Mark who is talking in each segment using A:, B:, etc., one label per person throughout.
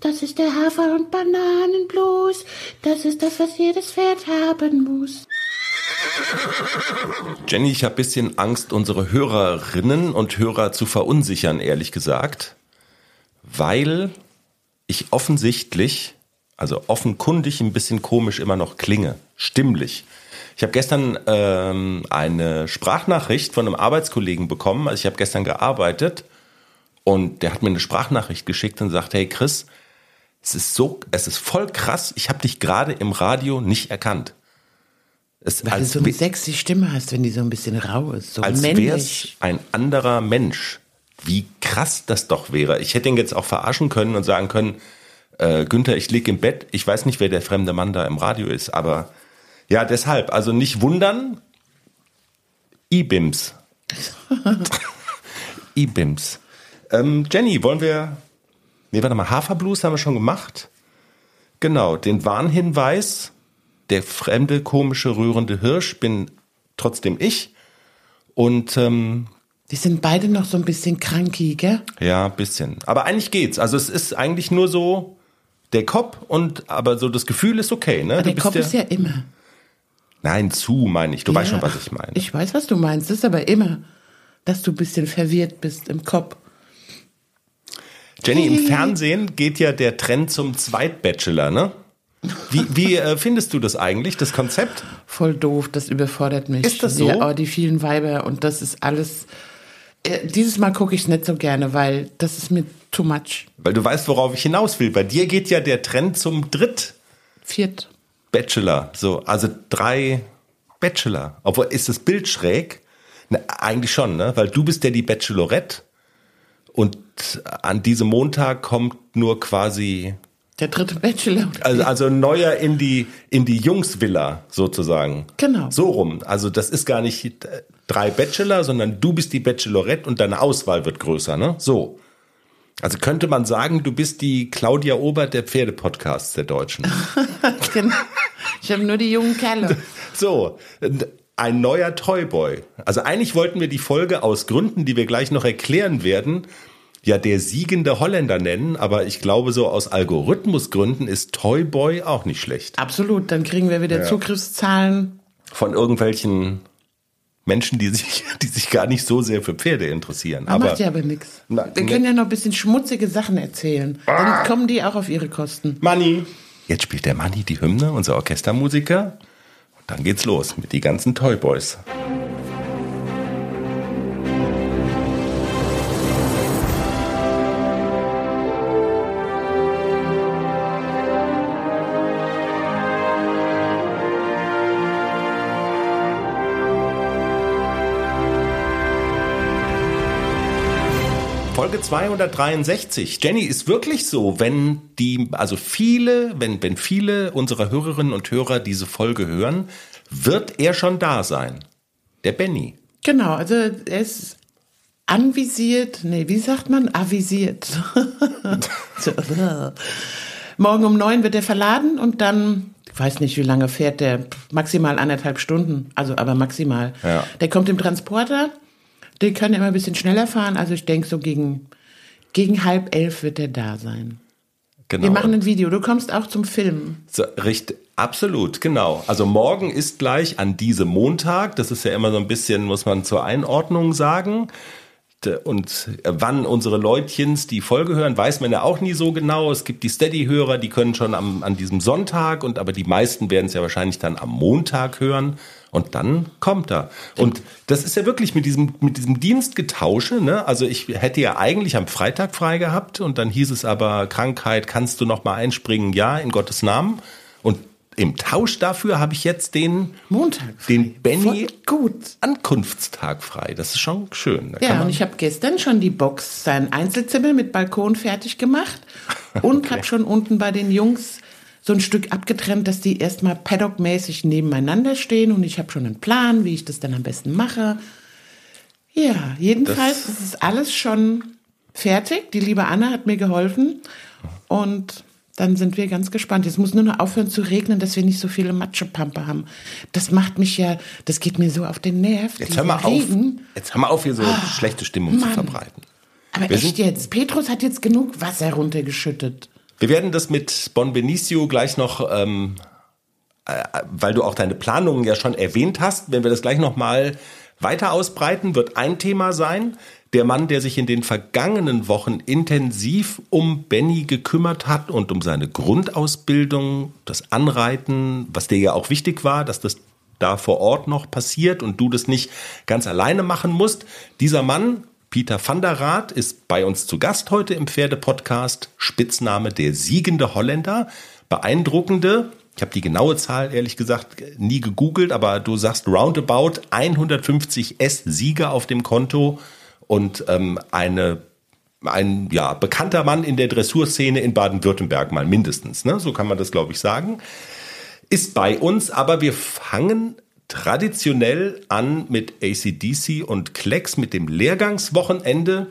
A: Das ist der Hafer- und Bananenblues. Das ist das, was jedes Pferd haben muss.
B: Jenny, ich habe bisschen Angst, unsere Hörerinnen und Hörer zu verunsichern, ehrlich gesagt, weil ich offensichtlich, also offenkundig ein bisschen komisch immer noch klinge, stimmlich. Ich habe gestern ähm, eine Sprachnachricht von einem Arbeitskollegen bekommen. Also ich habe gestern gearbeitet und der hat mir eine Sprachnachricht geschickt und sagt, hey Chris, es ist so, es ist voll krass. Ich habe dich gerade im Radio nicht erkannt.
A: Es, Weil du so eine sexy Stimme hast, wenn die so ein bisschen rau ist, so
B: als männlich. ein anderer Mensch. Wie krass das doch wäre. Ich hätte ihn jetzt auch verarschen können und sagen können, äh, Günther, ich lieg im Bett. Ich weiß nicht, wer der fremde Mann da im Radio ist, aber ja, deshalb. Also nicht wundern. E-Bims. E-Bims. Ähm, Jenny, wollen wir. Nee, warte mal, Haferblues haben wir schon gemacht. Genau, den Warnhinweis der fremde, komische, rührende Hirsch bin trotzdem ich. Und ähm,
A: die sind beide noch so ein bisschen kranky, gell?
B: Ja, ein bisschen. Aber eigentlich geht's. Also es ist eigentlich nur so der Kopf und aber so das Gefühl ist okay, ne?
A: Aber der Kopf ja, ist ja immer.
B: Nein, zu meine ich. Du ja, weißt schon, was ich meine.
A: Ich weiß, was du meinst. Das ist aber immer, dass du ein bisschen verwirrt bist im Kopf.
B: Jenny, im Fernsehen geht ja der Trend zum Zweitbachelor, ne? Wie, wie äh, findest du das eigentlich, das Konzept?
A: Voll doof, das überfordert mich.
B: Ist das so?
A: Ja, oh, die vielen Weiber und das ist alles. Äh, dieses Mal gucke ich es nicht so gerne, weil das ist mir too much.
B: Weil du weißt, worauf ich hinaus will. Bei dir geht ja der Trend zum Dritt.
A: Viert.
B: Bachelor. So, also drei Bachelor. Obwohl, ist das Bild schräg? Na, eigentlich schon, ne? Weil du bist ja die Bachelorette. Und an diesem Montag kommt nur quasi
A: der dritte Bachelor.
B: Also, also neuer in die, in die Jungsvilla sozusagen.
A: Genau.
B: So rum. Also das ist gar nicht äh, drei Bachelor, sondern du bist die Bachelorette und deine Auswahl wird größer, ne? So. Also könnte man sagen, du bist die Claudia Obert der Pferdepodcasts der Deutschen.
A: genau. Ich habe nur die jungen Kerle.
B: So, ein neuer Toyboy. Also eigentlich wollten wir die Folge aus Gründen, die wir gleich noch erklären werden, ja der siegende Holländer nennen, aber ich glaube, so aus Algorithmusgründen ist Toyboy auch nicht schlecht.
A: Absolut, dann kriegen wir wieder ja. Zugriffszahlen.
B: Von irgendwelchen Menschen, die sich, die sich gar nicht so sehr für Pferde interessieren.
A: Das aber, macht ja aber nichts. Wir ne. können ja noch ein bisschen schmutzige Sachen erzählen. Ah. Dann kommen die auch auf ihre Kosten.
B: Money. Jetzt spielt der Manni die Hymne, unser Orchestermusiker. Dann geht's los mit die ganzen Toyboys. Folge 263. Jenny, ist wirklich so, wenn die, also viele, wenn, wenn viele unserer Hörerinnen und Hörer diese Folge hören, wird er schon da sein. Der Benny.
A: Genau, also er ist anvisiert, nee, wie sagt man? Avisiert. Morgen um neun wird er verladen und dann, ich weiß nicht, wie lange fährt der, maximal anderthalb Stunden, also aber maximal. Ja. Der kommt im Transporter der kann immer ein bisschen schneller fahren. Also ich denke, so gegen, gegen halb elf wird er da sein. Genau. Wir machen ein Video. Du kommst auch zum Filmen.
B: So, richtig, absolut, genau. Also morgen ist gleich an diesem Montag. Das ist ja immer so ein bisschen, muss man zur Einordnung sagen. Und wann unsere Leutchens die Folge hören, weiß man ja auch nie so genau. Es gibt die Steady-Hörer, die können schon am, an diesem Sonntag und aber die meisten werden es ja wahrscheinlich dann am Montag hören. Und dann kommt er. Und das ist ja wirklich mit diesem, mit diesem Dienstgetausche, ne? Also ich hätte ja eigentlich am Freitag frei gehabt und dann hieß es aber Krankheit, kannst du noch mal einspringen? Ja, in Gottes Namen. Und im Tausch dafür habe ich jetzt den
A: Montag,
B: frei. den Benny gut Ankunftstag frei. Das ist schon schön.
A: Da ja, und ich habe gestern schon die Box sein Einzelzimmer mit Balkon fertig gemacht und okay. habe schon unten bei den Jungs so ein Stück abgetrennt, dass die erstmal paddockmäßig nebeneinander stehen und ich habe schon einen Plan, wie ich das dann am besten mache. Ja, jedenfalls das ist alles schon fertig. Die liebe Anna hat mir geholfen und dann sind wir ganz gespannt. Jetzt muss nur noch aufhören zu regnen, dass wir nicht so viele Matschepampe haben. Das macht mich ja, das geht mir so auf den Nerv.
B: Jetzt hör mal Regen. auf. Jetzt hör mal auf, hier so oh, schlechte Stimmung Mann. zu verbreiten.
A: Aber wir echt jetzt. Petrus hat jetzt genug Wasser runtergeschüttet.
B: Wir werden das mit Bon Benicio gleich noch, ähm, äh, weil du auch deine Planungen ja schon erwähnt hast, wenn wir das gleich noch mal weiter ausbreiten, wird ein Thema sein. Der Mann, der sich in den vergangenen Wochen intensiv um Benny gekümmert hat und um seine Grundausbildung, das Anreiten, was dir ja auch wichtig war, dass das da vor Ort noch passiert und du das nicht ganz alleine machen musst. Dieser Mann, Peter van der Raat, ist bei uns zu Gast heute im Pferdepodcast. Spitzname der siegende Holländer. Beeindruckende, ich habe die genaue Zahl ehrlich gesagt nie gegoogelt, aber du sagst roundabout 150 S-Sieger auf dem Konto und ähm, eine ein ja, bekannter Mann in der Dressurszene in Baden-Württemberg mal mindestens, ne? so kann man das glaube ich sagen, ist bei uns, aber wir fangen traditionell an mit ACDC und Klecks mit dem Lehrgangswochenende.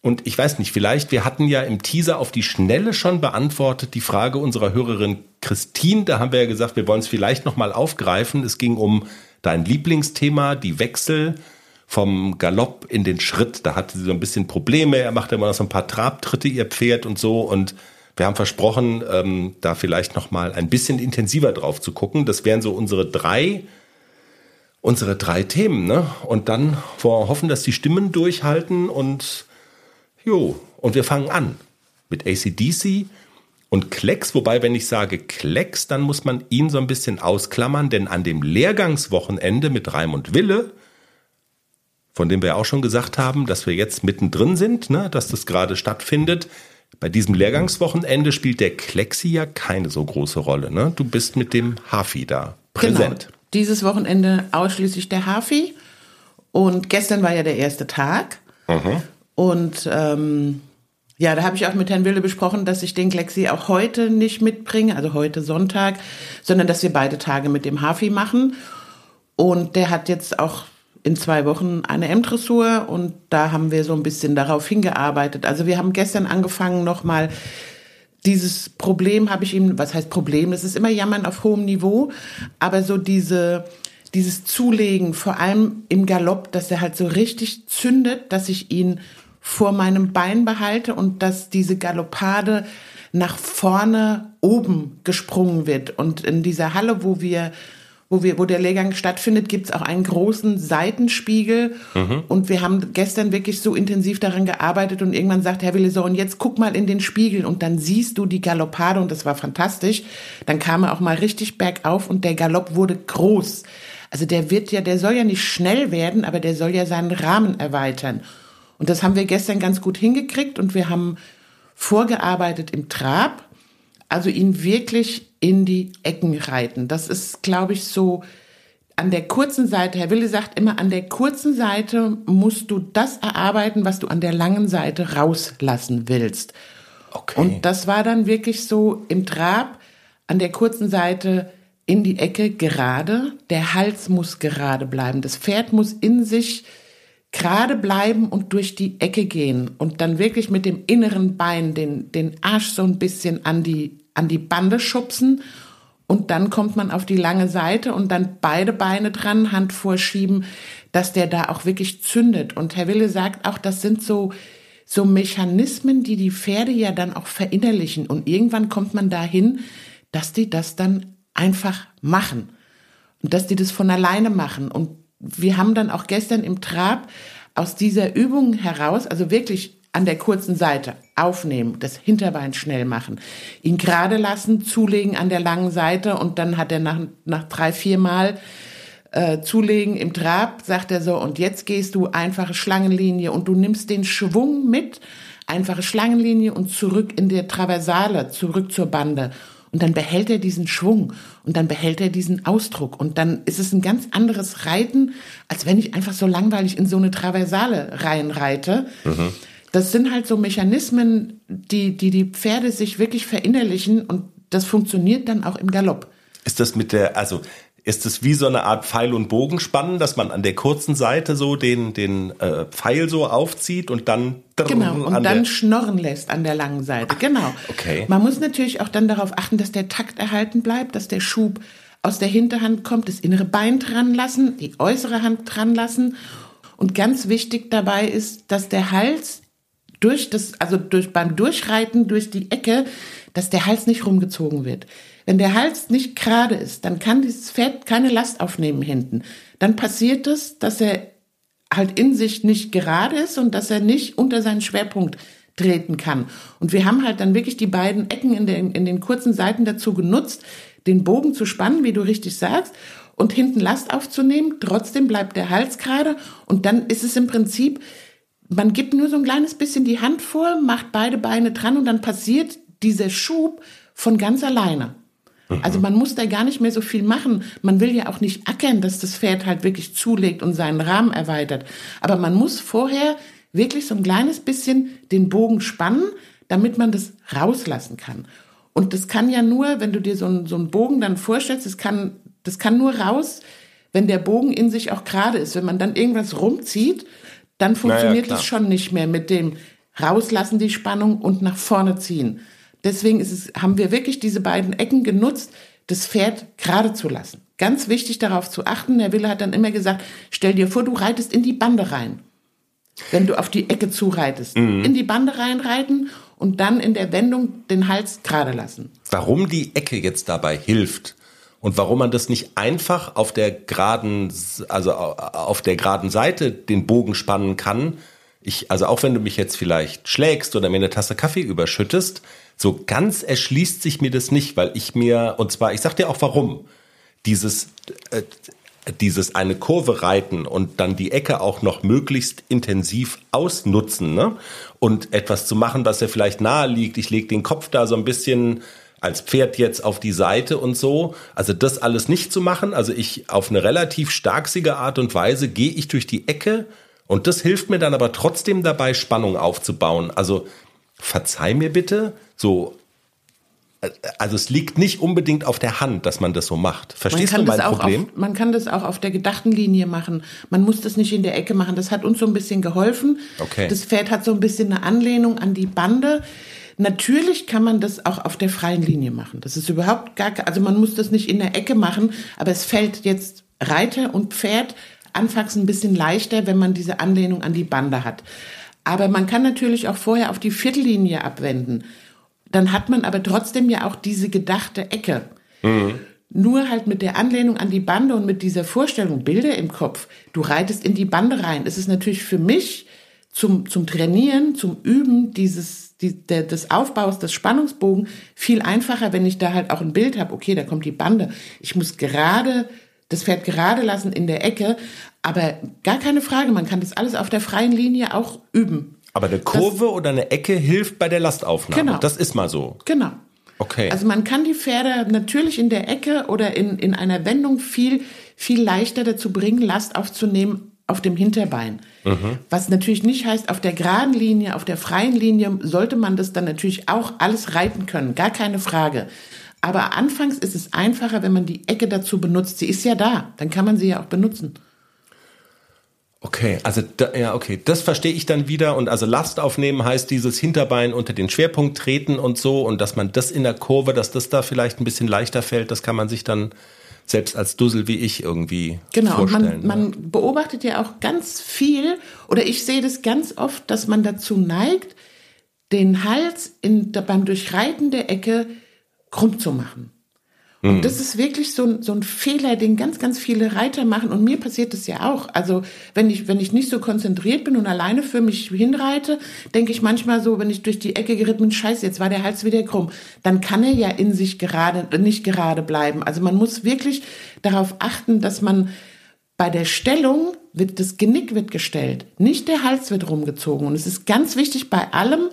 B: Und ich weiß nicht, vielleicht, wir hatten ja im Teaser auf die Schnelle schon beantwortet die Frage unserer Hörerin Christine. Da haben wir ja gesagt, wir wollen es vielleicht nochmal aufgreifen. Es ging um dein Lieblingsthema, die Wechsel vom Galopp in den Schritt. Da hatte sie so ein bisschen Probleme. Er machte immer noch so ein paar Trabtritte, ihr Pferd und so. Und wir haben versprochen, ähm, da vielleicht noch mal ein bisschen intensiver drauf zu gucken. Das wären so unsere drei, unsere drei Themen. Ne? Und dann wir hoffen, dass die Stimmen durchhalten. Und jo, und wir fangen an mit ACDC und Klecks, wobei, wenn ich sage Klecks, dann muss man ihn so ein bisschen ausklammern, denn an dem Lehrgangswochenende mit Raimund Wille von dem wir auch schon gesagt haben, dass wir jetzt mittendrin sind, ne, dass das gerade stattfindet. Bei diesem Lehrgangswochenende spielt der Klexi ja keine so große Rolle. Ne? Du bist mit dem Hafi da präsent.
A: Genau. Dieses Wochenende ausschließlich der Hafi. Und gestern war ja der erste Tag. Mhm. Und ähm, ja, da habe ich auch mit Herrn Wille besprochen, dass ich den Klexi auch heute nicht mitbringe, also heute Sonntag, sondern dass wir beide Tage mit dem Hafi machen. Und der hat jetzt auch in zwei Wochen eine M-Dressur und da haben wir so ein bisschen darauf hingearbeitet. Also wir haben gestern angefangen nochmal dieses Problem habe ich ihm, was heißt Problem? Es ist immer Jammern auf hohem Niveau, aber so diese, dieses Zulegen, vor allem im Galopp, dass er halt so richtig zündet, dass ich ihn vor meinem Bein behalte und dass diese Galoppade nach vorne oben gesprungen wird. Und in dieser Halle, wo wir wo, wir, wo der Lehrgang stattfindet, gibt es auch einen großen Seitenspiegel. Mhm. Und wir haben gestern wirklich so intensiv daran gearbeitet und irgendwann sagt Herr Wille so, und jetzt guck mal in den Spiegel und dann siehst du die Galoppade und das war fantastisch. Dann kam er auch mal richtig bergauf und der Galopp wurde groß. Also der wird ja, der soll ja nicht schnell werden, aber der soll ja seinen Rahmen erweitern. Und das haben wir gestern ganz gut hingekriegt und wir haben vorgearbeitet im Trab, also ihn wirklich in die Ecken reiten. Das ist, glaube ich, so an der kurzen Seite, Herr Wille sagt immer, an der kurzen Seite musst du das erarbeiten, was du an der langen Seite rauslassen willst. Okay. Und das war dann wirklich so im Trab, an der kurzen Seite in die Ecke gerade. Der Hals muss gerade bleiben. Das Pferd muss in sich gerade bleiben und durch die Ecke gehen und dann wirklich mit dem inneren Bein den, den Arsch so ein bisschen an die an die Bande schubsen und dann kommt man auf die lange Seite und dann beide Beine dran, Hand vorschieben, dass der da auch wirklich zündet. Und Herr Wille sagt auch, das sind so, so Mechanismen, die die Pferde ja dann auch verinnerlichen. Und irgendwann kommt man dahin, dass die das dann einfach machen. Und dass die das von alleine machen. Und wir haben dann auch gestern im Trab aus dieser Übung heraus, also wirklich an der kurzen Seite aufnehmen, das Hinterbein schnell machen, ihn gerade lassen, zulegen an der langen Seite und dann hat er nach, nach drei, vier Mal äh, zulegen im Trab, sagt er so, und jetzt gehst du einfache Schlangenlinie und du nimmst den Schwung mit, einfache Schlangenlinie und zurück in der Traversale, zurück zur Bande. Und dann behält er diesen Schwung und dann behält er diesen Ausdruck. Und dann ist es ein ganz anderes Reiten, als wenn ich einfach so langweilig in so eine Traversale reinreite. Mhm das sind halt so Mechanismen, die, die die Pferde sich wirklich verinnerlichen und das funktioniert dann auch im Galopp.
B: Ist das mit der, also ist es wie so eine Art Pfeil- und Bogenspannen, dass man an der kurzen Seite so den, den äh, Pfeil so aufzieht und dann
A: genau und dann schnorren lässt an der langen Seite. Genau.
B: Okay.
A: Man muss natürlich auch dann darauf achten, dass der Takt erhalten bleibt, dass der Schub aus der Hinterhand kommt, das innere Bein dran lassen, die äußere Hand dran lassen. Und ganz wichtig dabei ist, dass der Hals durch das, also durch, beim Durchreiten durch die Ecke, dass der Hals nicht rumgezogen wird. Wenn der Hals nicht gerade ist, dann kann dieses Pferd keine Last aufnehmen hinten. Dann passiert es, dass er halt in sich nicht gerade ist und dass er nicht unter seinen Schwerpunkt treten kann. Und wir haben halt dann wirklich die beiden Ecken in den, in den kurzen Seiten dazu genutzt, den Bogen zu spannen, wie du richtig sagst, und hinten Last aufzunehmen. Trotzdem bleibt der Hals gerade und dann ist es im Prinzip, man gibt nur so ein kleines bisschen die Hand vor, macht beide Beine dran und dann passiert dieser Schub von ganz alleine. Also man muss da gar nicht mehr so viel machen. Man will ja auch nicht ackern, dass das Pferd halt wirklich zulegt und seinen Rahmen erweitert. Aber man muss vorher wirklich so ein kleines bisschen den Bogen spannen, damit man das rauslassen kann. Und das kann ja nur, wenn du dir so einen, so einen Bogen dann vorstellst, das kann, das kann nur raus, wenn der Bogen in sich auch gerade ist. Wenn man dann irgendwas rumzieht, dann funktioniert naja, das schon nicht mehr mit dem rauslassen die Spannung und nach vorne ziehen. Deswegen ist es, haben wir wirklich diese beiden Ecken genutzt, das Pferd gerade zu lassen. Ganz wichtig darauf zu achten. Herr Wille hat dann immer gesagt, stell dir vor, du reitest in die Bande rein. Wenn du auf die Ecke zureitest. Mhm. In die Bande reinreiten und dann in der Wendung den Hals gerade lassen.
B: Warum die Ecke jetzt dabei hilft und warum man das nicht einfach auf der geraden, also auf der geraden Seite den Bogen spannen kann. Ich, also auch wenn du mich jetzt vielleicht schlägst oder mir eine Tasse Kaffee überschüttest, so ganz erschließt sich mir das nicht, weil ich mir, und zwar, ich sag dir auch warum, dieses, äh, dieses eine Kurve reiten und dann die Ecke auch noch möglichst intensiv ausnutzen ne? und etwas zu machen, was ja vielleicht nahe liegt. Ich lege den Kopf da so ein bisschen als Pferd jetzt auf die Seite und so. Also das alles nicht zu machen. Also ich auf eine relativ starksige Art und Weise gehe ich durch die Ecke und das hilft mir dann aber trotzdem dabei, Spannung aufzubauen. Also verzeih mir bitte, so also es liegt nicht unbedingt auf der Hand, dass man das so macht. Verstehst du mein Problem?
A: Auf, man kann das auch auf der gedachten Linie machen. Man muss das nicht in der Ecke machen. Das hat uns so ein bisschen geholfen. Okay. Das Pferd hat so ein bisschen eine Anlehnung an die Bande. Natürlich kann man das auch auf der freien Linie machen. Das ist überhaupt gar, also man muss das nicht in der Ecke machen, aber es fällt jetzt Reiter und Pferd anfangs ein bisschen leichter, wenn man diese Anlehnung an die Bande hat. Aber man kann natürlich auch vorher auf die Viertellinie abwenden. Dann hat man aber trotzdem ja auch diese gedachte Ecke. Mhm. Nur halt mit der Anlehnung an die Bande und mit dieser Vorstellung, Bilder im Kopf, du reitest in die Bande rein. Es ist natürlich für mich zum, zum Trainieren, zum Üben dieses, die, der, des Aufbaus des Spannungsbogen viel einfacher, wenn ich da halt auch ein Bild habe, okay, da kommt die Bande. Ich muss gerade das Pferd gerade lassen in der Ecke. Aber gar keine Frage, man kann das alles auf der freien Linie auch üben.
B: Aber eine Kurve das, oder eine Ecke hilft bei der Lastaufnahme. Genau. Das ist mal so.
A: Genau. Okay. Also man kann die Pferde natürlich in der Ecke oder in, in einer Wendung viel, viel leichter dazu bringen, Last aufzunehmen auf dem Hinterbein. Mhm. Was natürlich nicht heißt, auf der geraden Linie, auf der freien Linie sollte man das dann natürlich auch alles reiten können. Gar keine Frage. Aber anfangs ist es einfacher, wenn man die Ecke dazu benutzt. Sie ist ja da, dann kann man sie ja auch benutzen.
B: Okay, also da, ja, okay, das verstehe ich dann wieder. Und also Last aufnehmen heißt dieses Hinterbein unter den Schwerpunkt treten und so und dass man das in der Kurve, dass das da vielleicht ein bisschen leichter fällt, das kann man sich dann selbst als Dussel wie ich irgendwie genau, vorstellen.
A: Genau, man, man beobachtet ja auch ganz viel oder ich sehe das ganz oft, dass man dazu neigt, den Hals in, beim Durchreiten der Ecke krumm zu machen. Und mhm. das ist wirklich so ein, so ein Fehler, den ganz, ganz viele Reiter machen. Und mir passiert das ja auch. Also wenn ich, wenn ich nicht so konzentriert bin und alleine für mich hinreite, denke ich manchmal so, wenn ich durch die Ecke geritten bin, scheiße, jetzt war der Hals wieder krumm. Dann kann er ja in sich gerade, nicht gerade bleiben. Also man muss wirklich darauf achten, dass man bei der Stellung wird das Genick wird gestellt, nicht der Hals wird rumgezogen. Und es ist ganz wichtig bei allem,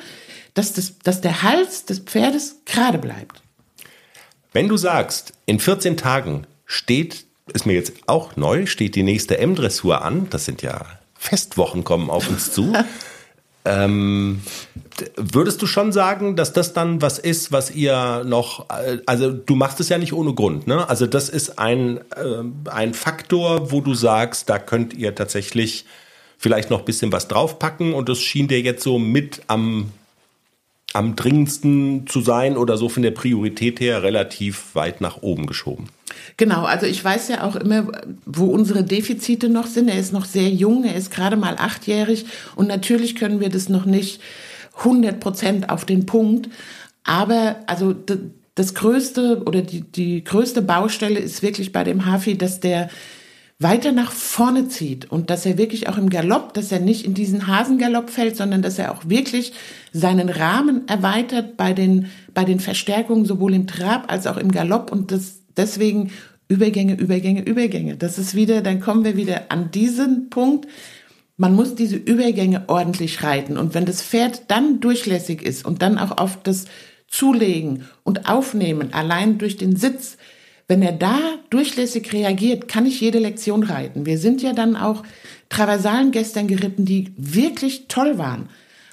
A: dass, das, dass der Hals des Pferdes gerade bleibt.
B: Wenn du sagst, in 14 Tagen steht, ist mir jetzt auch neu, steht die nächste M-Dressur an, das sind ja Festwochen kommen auf uns zu. ähm, würdest du schon sagen, dass das dann was ist, was ihr noch, also du machst es ja nicht ohne Grund, ne? Also das ist ein, äh, ein Faktor, wo du sagst, da könnt ihr tatsächlich vielleicht noch ein bisschen was draufpacken und das schien dir jetzt so mit am am dringendsten zu sein oder so von der Priorität her relativ weit nach oben geschoben.
A: Genau, also ich weiß ja auch immer, wo unsere Defizite noch sind. Er ist noch sehr jung, er ist gerade mal achtjährig und natürlich können wir das noch nicht 100 Prozent auf den Punkt. Aber also das größte oder die, die größte Baustelle ist wirklich bei dem Hafi, dass der weiter nach vorne zieht und dass er wirklich auch im Galopp, dass er nicht in diesen Hasengalopp fällt, sondern dass er auch wirklich seinen Rahmen erweitert bei den, bei den Verstärkungen sowohl im Trab als auch im Galopp und das deswegen Übergänge, Übergänge, Übergänge. Das ist wieder, dann kommen wir wieder an diesen Punkt. Man muss diese Übergänge ordentlich reiten und wenn das Pferd dann durchlässig ist und dann auch auf das Zulegen und Aufnehmen allein durch den Sitz wenn er da durchlässig reagiert, kann ich jede Lektion reiten. Wir sind ja dann auch Traversalen gestern geritten, die wirklich toll waren.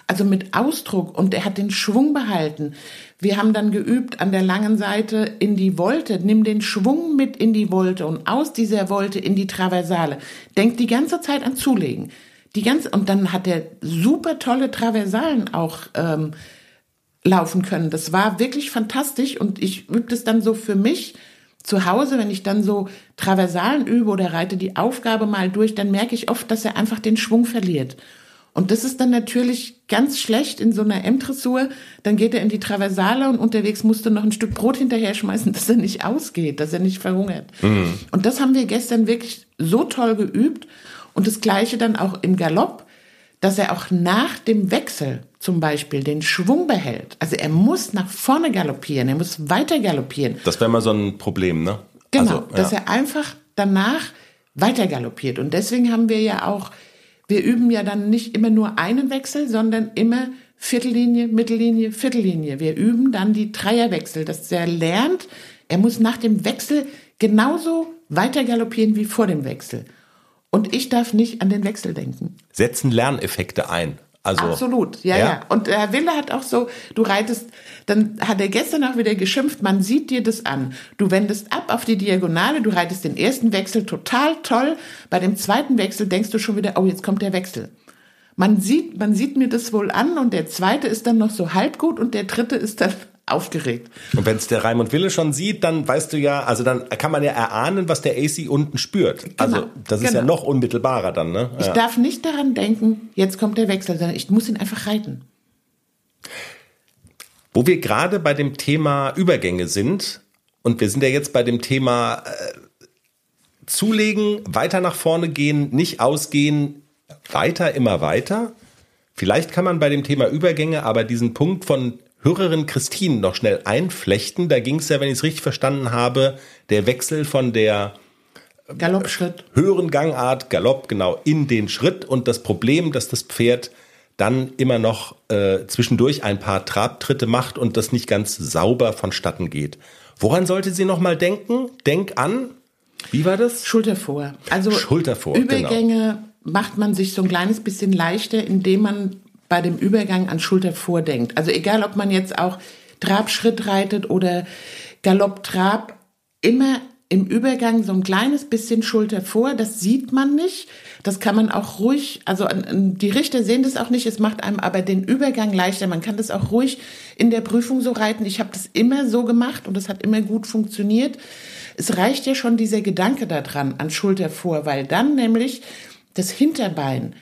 A: Also mit Ausdruck und er hat den Schwung behalten. Wir haben dann geübt an der langen Seite in die Wolte. Nimm den Schwung mit in die Wolte und aus dieser Wolte in die Traversale. Denk die ganze Zeit an Zulegen. Die ganze, und dann hat er super tolle Traversalen auch ähm, laufen können. Das war wirklich fantastisch und ich übe das dann so für mich zu Hause, wenn ich dann so Traversalen übe oder reite die Aufgabe mal durch, dann merke ich oft, dass er einfach den Schwung verliert. Und das ist dann natürlich ganz schlecht in so einer M-Dressur. Dann geht er in die Traversale und unterwegs musst du noch ein Stück Brot hinterher schmeißen, dass er nicht ausgeht, dass er nicht verhungert. Mhm. Und das haben wir gestern wirklich so toll geübt. Und das Gleiche dann auch im Galopp, dass er auch nach dem Wechsel zum Beispiel den Schwung behält. Also er muss nach vorne galoppieren, er muss weiter galoppieren.
B: Das wäre mal so ein Problem, ne?
A: Genau, also, ja. dass er einfach danach weiter galoppiert. Und deswegen haben wir ja auch, wir üben ja dann nicht immer nur einen Wechsel, sondern immer Viertellinie, Mittellinie, Viertellinie. Wir üben dann die Dreierwechsel, dass er lernt, er muss nach dem Wechsel genauso weiter galoppieren wie vor dem Wechsel. Und ich darf nicht an den Wechsel denken.
B: Setzen Lerneffekte ein. Also,
A: Absolut, ja, ja, ja. Und Herr Wille hat auch so, du reitest, dann hat er gestern auch wieder geschimpft, man sieht dir das an. Du wendest ab auf die Diagonale, du reitest den ersten Wechsel total toll. Bei dem zweiten Wechsel denkst du schon wieder, oh, jetzt kommt der Wechsel. Man sieht, man sieht mir das wohl an und der zweite ist dann noch so halb gut und der dritte ist dann aufgeregt.
B: Und wenn es der Raimund Wille schon sieht, dann weißt du ja, also dann kann man ja erahnen, was der AC unten spürt. Genau, also das ist genau. ja noch unmittelbarer dann, ne?
A: Ich darf nicht daran denken, jetzt kommt der Wechsel, sondern ich muss ihn einfach reiten.
B: Wo wir gerade bei dem Thema Übergänge sind, und wir sind ja jetzt bei dem Thema äh, zulegen, weiter nach vorne gehen, nicht ausgehen, weiter, immer weiter. Vielleicht kann man bei dem Thema Übergänge aber diesen Punkt von Hörerin Christine noch schnell einflechten. Da ging es ja, wenn ich es richtig verstanden habe, der Wechsel von der
A: Galoppschritt.
B: Höheren Gangart, Galopp, genau, in den Schritt und das Problem, dass das Pferd dann immer noch äh, zwischendurch ein paar Trabtritte macht und das nicht ganz sauber vonstatten geht. Woran sollte sie noch mal denken? Denk an, wie war das?
A: Schulter vor. Also
B: Schulter vor,
A: Übergänge genau. macht man sich so ein kleines bisschen leichter, indem man bei dem Übergang an Schulter vordenkt. Also egal, ob man jetzt auch Trabschritt reitet oder Galopp-Trab, immer im Übergang so ein kleines bisschen Schulter vor, das sieht man nicht. Das kann man auch ruhig, also die Richter sehen das auch nicht, es macht einem aber den Übergang leichter. Man kann das auch ruhig in der Prüfung so reiten. Ich habe das immer so gemacht und das hat immer gut funktioniert. Es reicht ja schon dieser Gedanke daran an Schulter vor, weil dann nämlich das Hinterbein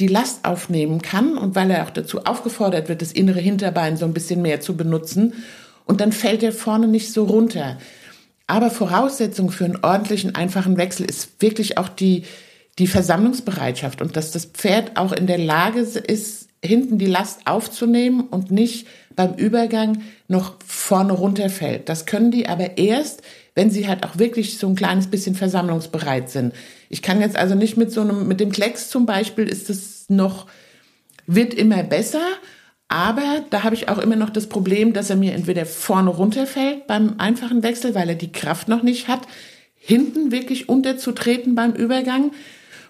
A: die Last aufnehmen kann und weil er auch dazu aufgefordert wird, das innere Hinterbein so ein bisschen mehr zu benutzen. Und dann fällt er vorne nicht so runter. Aber Voraussetzung für einen ordentlichen, einfachen Wechsel ist wirklich auch die, die Versammlungsbereitschaft und dass das Pferd auch in der Lage ist, hinten die Last aufzunehmen und nicht beim Übergang noch vorne runterfällt. Das können die aber erst, wenn sie halt auch wirklich so ein kleines bisschen versammlungsbereit sind. Ich kann jetzt also nicht mit so einem, mit dem Klecks zum Beispiel ist es noch, wird immer besser, aber da habe ich auch immer noch das Problem, dass er mir entweder vorne runterfällt beim einfachen Wechsel, weil er die Kraft noch nicht hat, hinten wirklich unterzutreten beim Übergang.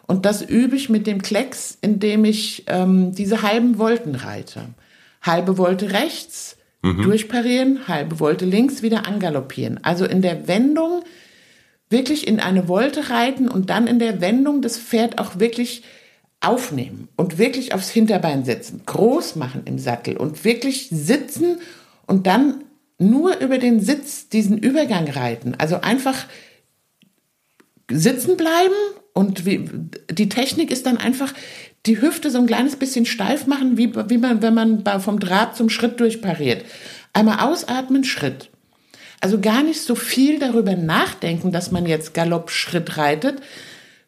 A: Und das übe ich mit dem Klecks, indem ich ähm, diese halben Volten reite. Halbe Volte rechts, mhm. durchparieren, halbe Volte links, wieder angaloppieren. Also in der Wendung wirklich in eine Wolte reiten und dann in der Wendung das Pferd auch wirklich aufnehmen und wirklich aufs Hinterbein setzen, groß machen im Sattel und wirklich sitzen und dann nur über den Sitz diesen Übergang reiten. Also einfach sitzen bleiben und wie, die Technik ist dann einfach die Hüfte so ein kleines bisschen steif machen, wie, wie man, wenn man vom Draht zum Schritt durchpariert. Einmal ausatmen, Schritt. Also gar nicht so viel darüber nachdenken, dass man jetzt Galopp-Schritt reitet,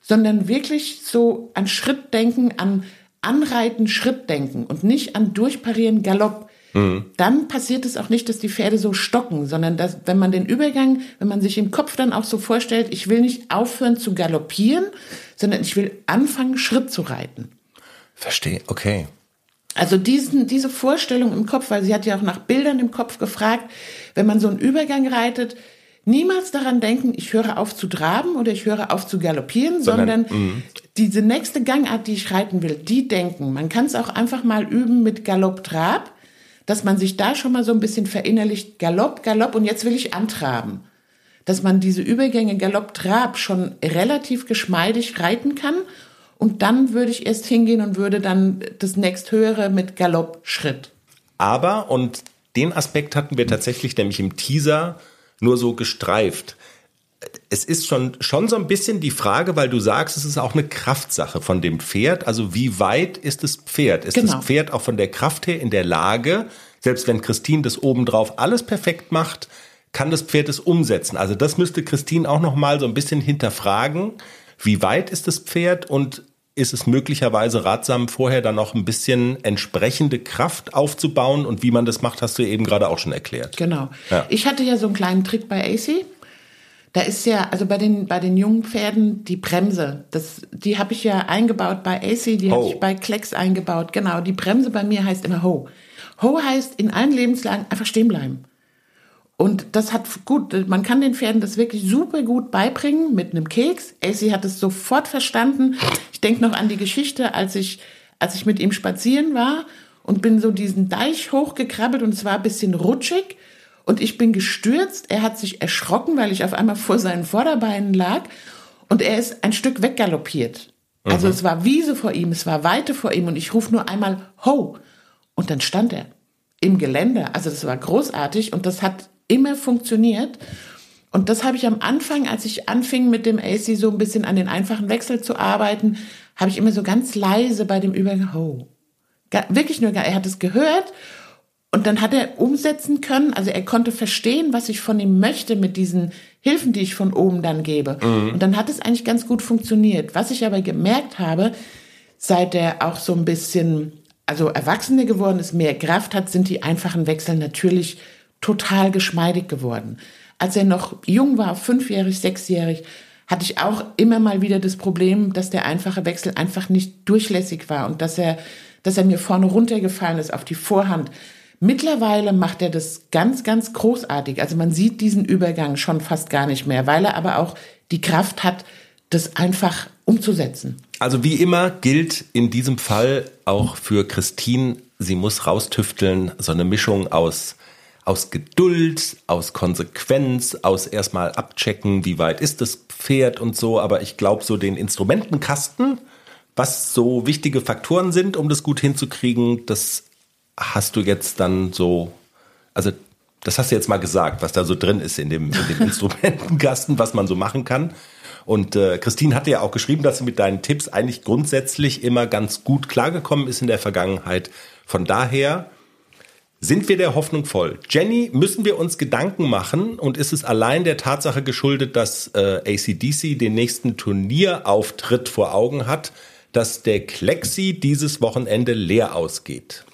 A: sondern wirklich so an Schritt denken, an Anreiten, Schritt denken und nicht an Durchparieren, Galopp. Mhm. Dann passiert es auch nicht, dass die Pferde so stocken, sondern dass, wenn man den Übergang, wenn man sich im Kopf dann auch so vorstellt, ich will nicht aufhören zu galoppieren, sondern ich will anfangen, Schritt zu reiten.
B: Verstehe, okay.
A: Also diesen, diese Vorstellung im Kopf, weil sie hat ja auch nach Bildern im Kopf gefragt, wenn man so einen Übergang reitet, niemals daran denken, ich höre auf zu traben oder ich höre auf zu galoppieren, sondern, sondern mhm. diese nächste Gangart, die ich reiten will, die denken. Man kann es auch einfach mal üben mit Galopp-Trab, dass man sich da schon mal so ein bisschen verinnerlicht, Galopp, Galopp und jetzt will ich antraben. Dass man diese Übergänge Galopp-Trab schon relativ geschmeidig reiten kann und dann würde ich erst hingehen und würde dann das nächsthöhere mit Galopp-Schritt.
B: Aber, und den Aspekt hatten wir tatsächlich nämlich im Teaser nur so gestreift. Es ist schon, schon so ein bisschen die Frage, weil du sagst, es ist auch eine Kraftsache von dem Pferd. Also wie weit ist das Pferd? Ist genau. das Pferd auch von der Kraft her in der Lage, selbst wenn Christine das obendrauf alles perfekt macht, kann das Pferd es umsetzen? Also das müsste Christine auch noch mal so ein bisschen hinterfragen. Wie weit ist das Pferd und ist es möglicherweise ratsam, vorher dann noch ein bisschen entsprechende Kraft aufzubauen und wie man das macht, hast du eben gerade auch schon erklärt.
A: Genau. Ja. Ich hatte ja so einen kleinen Trick bei AC. Da ist ja, also bei den, bei den jungen Pferden, die Bremse, das, die habe ich ja eingebaut bei AC, die habe ich bei Klecks eingebaut. Genau, die Bremse bei mir heißt immer Ho. Ho heißt in allen Lebenslagen einfach stehen bleiben. Und das hat gut, man kann den Pferden das wirklich super gut beibringen mit einem Keks. Elsie hat es sofort verstanden. Ich denke noch an die Geschichte, als ich, als ich mit ihm spazieren war und bin so diesen Deich hochgekrabbelt und es war ein bisschen rutschig und ich bin gestürzt. Er hat sich erschrocken, weil ich auf einmal vor seinen Vorderbeinen lag und er ist ein Stück weggaloppiert. Also mhm. es war Wiese vor ihm, es war Weite vor ihm und ich rufe nur einmal Ho und dann stand er im Gelände. Also das war großartig und das hat immer funktioniert. Und das habe ich am Anfang, als ich anfing mit dem AC so ein bisschen an den einfachen Wechsel zu arbeiten, habe ich immer so ganz leise bei dem Übergang, oh, wirklich nur, er hat es gehört und dann hat er umsetzen können, also er konnte verstehen, was ich von ihm möchte mit diesen Hilfen, die ich von oben dann gebe. Mhm. Und dann hat es eigentlich ganz gut funktioniert. Was ich aber gemerkt habe, seit er auch so ein bisschen, also Erwachsene geworden ist, mehr Kraft hat, sind die einfachen Wechsel natürlich total geschmeidig geworden. Als er noch jung war, fünfjährig, sechsjährig, hatte ich auch immer mal wieder das Problem, dass der einfache Wechsel einfach nicht durchlässig war und dass er, dass er mir vorne runtergefallen ist auf die Vorhand. Mittlerweile macht er das ganz, ganz großartig. Also man sieht diesen Übergang schon fast gar nicht mehr, weil er aber auch die Kraft hat, das einfach umzusetzen.
B: Also wie immer gilt in diesem Fall auch für Christine, sie muss raustüfteln, so eine Mischung aus aus Geduld, aus Konsequenz, aus erstmal abchecken, wie weit ist das Pferd und so. Aber ich glaube, so den Instrumentenkasten, was so wichtige Faktoren sind, um das gut hinzukriegen, das hast du jetzt dann so, also das hast du jetzt mal gesagt, was da so drin ist in dem, in dem Instrumentenkasten, was man so machen kann. Und äh, Christine hatte ja auch geschrieben, dass sie mit deinen Tipps eigentlich grundsätzlich immer ganz gut klargekommen ist in der Vergangenheit. Von daher sind wir der Hoffnung voll? Jenny, müssen wir uns Gedanken machen und ist es allein der Tatsache geschuldet, dass äh, ACDC den nächsten Turnierauftritt vor Augen hat, dass der Klexi dieses Wochenende leer ausgeht?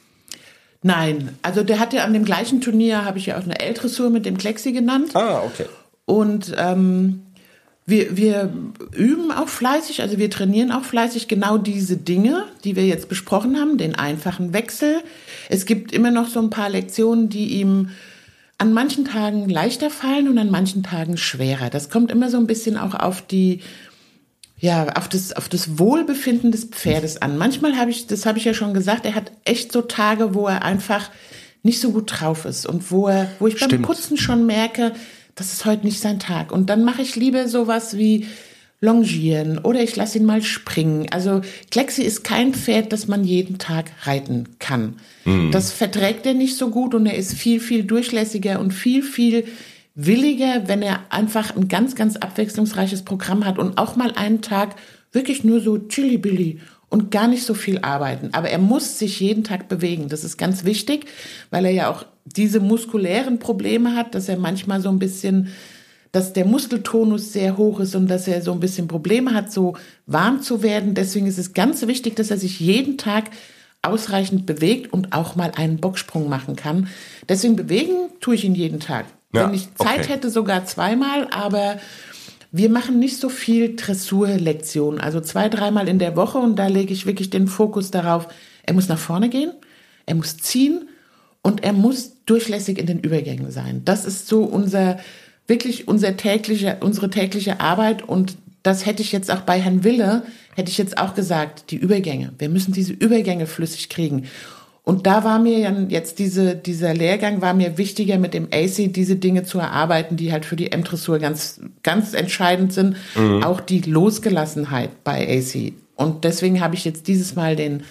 A: Nein, also der hat ja an dem gleichen Turnier, habe ich ja auch eine L-Dressur mit dem Klexi genannt.
B: Ah, okay.
A: Und ähm, wir, wir üben auch fleißig, also wir trainieren auch fleißig genau diese Dinge, die wir jetzt besprochen haben, den einfachen Wechsel. Es gibt immer noch so ein paar Lektionen, die ihm an manchen Tagen leichter fallen und an manchen Tagen schwerer. Das kommt immer so ein bisschen auch auf die, ja, auf das, auf das Wohlbefinden des Pferdes an. Manchmal habe ich, das habe ich ja schon gesagt, er hat echt so Tage, wo er einfach nicht so gut drauf ist und wo er, wo ich beim Stimmt. Putzen schon merke, das ist heute nicht sein Tag. Und dann mache ich lieber sowas wie Longieren oder ich lasse ihn mal springen. Also Klexi ist kein Pferd, das man jeden Tag reiten kann. Mhm. Das verträgt er nicht so gut und er ist viel, viel durchlässiger und viel, viel williger, wenn er einfach ein ganz, ganz abwechslungsreiches Programm hat und auch mal einen Tag wirklich nur so chili-billy und gar nicht so viel arbeiten. Aber er muss sich jeden Tag bewegen. Das ist ganz wichtig, weil er ja auch diese muskulären Probleme hat, dass er manchmal so ein bisschen, dass der Muskeltonus sehr hoch ist und dass er so ein bisschen Probleme hat, so warm zu werden. Deswegen ist es ganz wichtig, dass er sich jeden Tag ausreichend bewegt und auch mal einen Bocksprung machen kann. Deswegen bewegen tue ich ihn jeden Tag. Ja, Wenn ich Zeit okay. hätte, sogar zweimal, aber wir machen nicht so viel Dressurlektionen, also zwei, dreimal in der Woche und da lege ich wirklich den Fokus darauf, er muss nach vorne gehen, er muss ziehen und er muss durchlässig in den Übergängen sein. Das ist so unser, wirklich unser tägliche, unsere tägliche Arbeit und das hätte ich jetzt auch bei Herrn Wille, hätte ich jetzt auch gesagt, die Übergänge. Wir müssen diese Übergänge flüssig kriegen. Und da war mir jetzt diese, dieser Lehrgang war mir wichtiger mit dem AC diese Dinge zu erarbeiten, die halt für die M-Dressur ganz, ganz entscheidend sind. Mhm. Auch die Losgelassenheit bei AC. Und deswegen habe ich jetzt dieses Mal den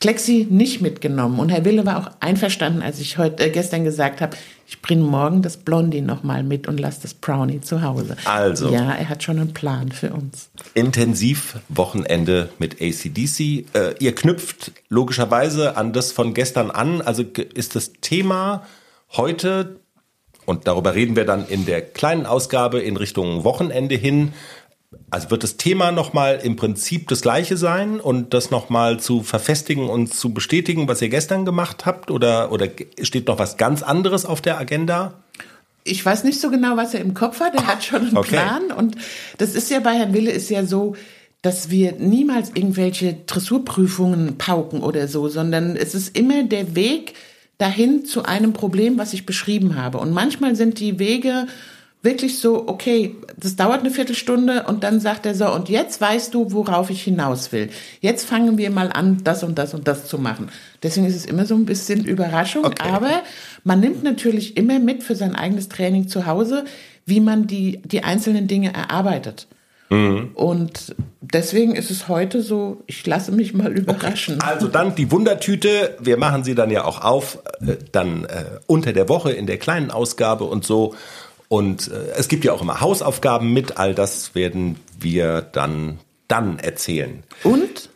A: Klexi nicht mitgenommen. Und Herr Wille war auch einverstanden, als ich heute äh, gestern gesagt habe, ich bringe morgen das Blondie nochmal mit und lasse das Brownie zu Hause.
B: Also.
A: Ja, er hat schon einen Plan für uns.
B: Intensiv Wochenende mit ACDC. Äh, ihr knüpft logischerweise an das von gestern an. Also ist das Thema heute, und darüber reden wir dann in der kleinen Ausgabe in Richtung Wochenende hin, also wird das Thema nochmal im Prinzip das gleiche sein und das nochmal zu verfestigen und zu bestätigen, was ihr gestern gemacht habt? Oder, oder steht noch was ganz anderes auf der Agenda?
A: Ich weiß nicht so genau, was er im Kopf hat. Er hat schon einen okay. Plan. Und das ist ja bei Herrn Wille ist ja so, dass wir niemals irgendwelche Dressurprüfungen pauken oder so, sondern es ist immer der Weg dahin zu einem Problem, was ich beschrieben habe. Und manchmal sind die Wege wirklich so, okay, das dauert eine Viertelstunde und dann sagt er so, und jetzt weißt du, worauf ich hinaus will. Jetzt fangen wir mal an, das und das und das zu machen. Deswegen ist es immer so ein bisschen Überraschung, okay. aber man nimmt natürlich immer mit für sein eigenes Training zu Hause, wie man die, die einzelnen Dinge erarbeitet. Mhm. Und deswegen ist es heute so, ich lasse mich mal überraschen.
B: Okay. Also dann die Wundertüte, wir machen sie dann ja auch auf, äh, dann äh, unter der Woche in der kleinen Ausgabe und so. Und äh, es gibt ja auch immer Hausaufgaben mit, all das werden wir dann, dann erzählen.
A: Und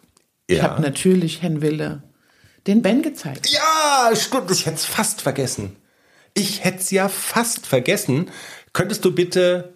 A: ja. ich habe natürlich Herrn Wille den Ben gezeigt.
B: Ja, stimmt, ich hätte es fast vergessen. Ich hätte es ja fast vergessen. Könntest du bitte,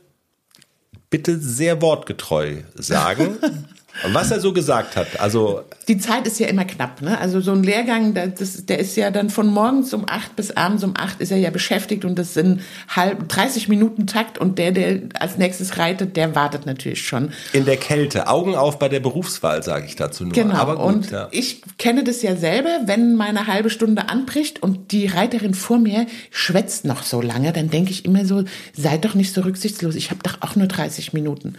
B: bitte sehr wortgetreu sagen, was er so gesagt hat, also.
A: Die Zeit ist ja immer knapp, ne? Also so ein Lehrgang, das, der ist ja dann von morgens um acht bis abends um acht ist er ja beschäftigt und das sind halb 30 Minuten Takt und der, der als nächstes reitet, der wartet natürlich schon.
B: In der Kälte, Augen auf bei der Berufswahl, sage ich dazu nur.
A: Genau. Aber gut, und ja. ich kenne das ja selber, wenn meine halbe Stunde anbricht und die Reiterin vor mir schwätzt noch so lange, dann denke ich immer so, seid doch nicht so rücksichtslos. Ich habe doch auch nur 30 Minuten.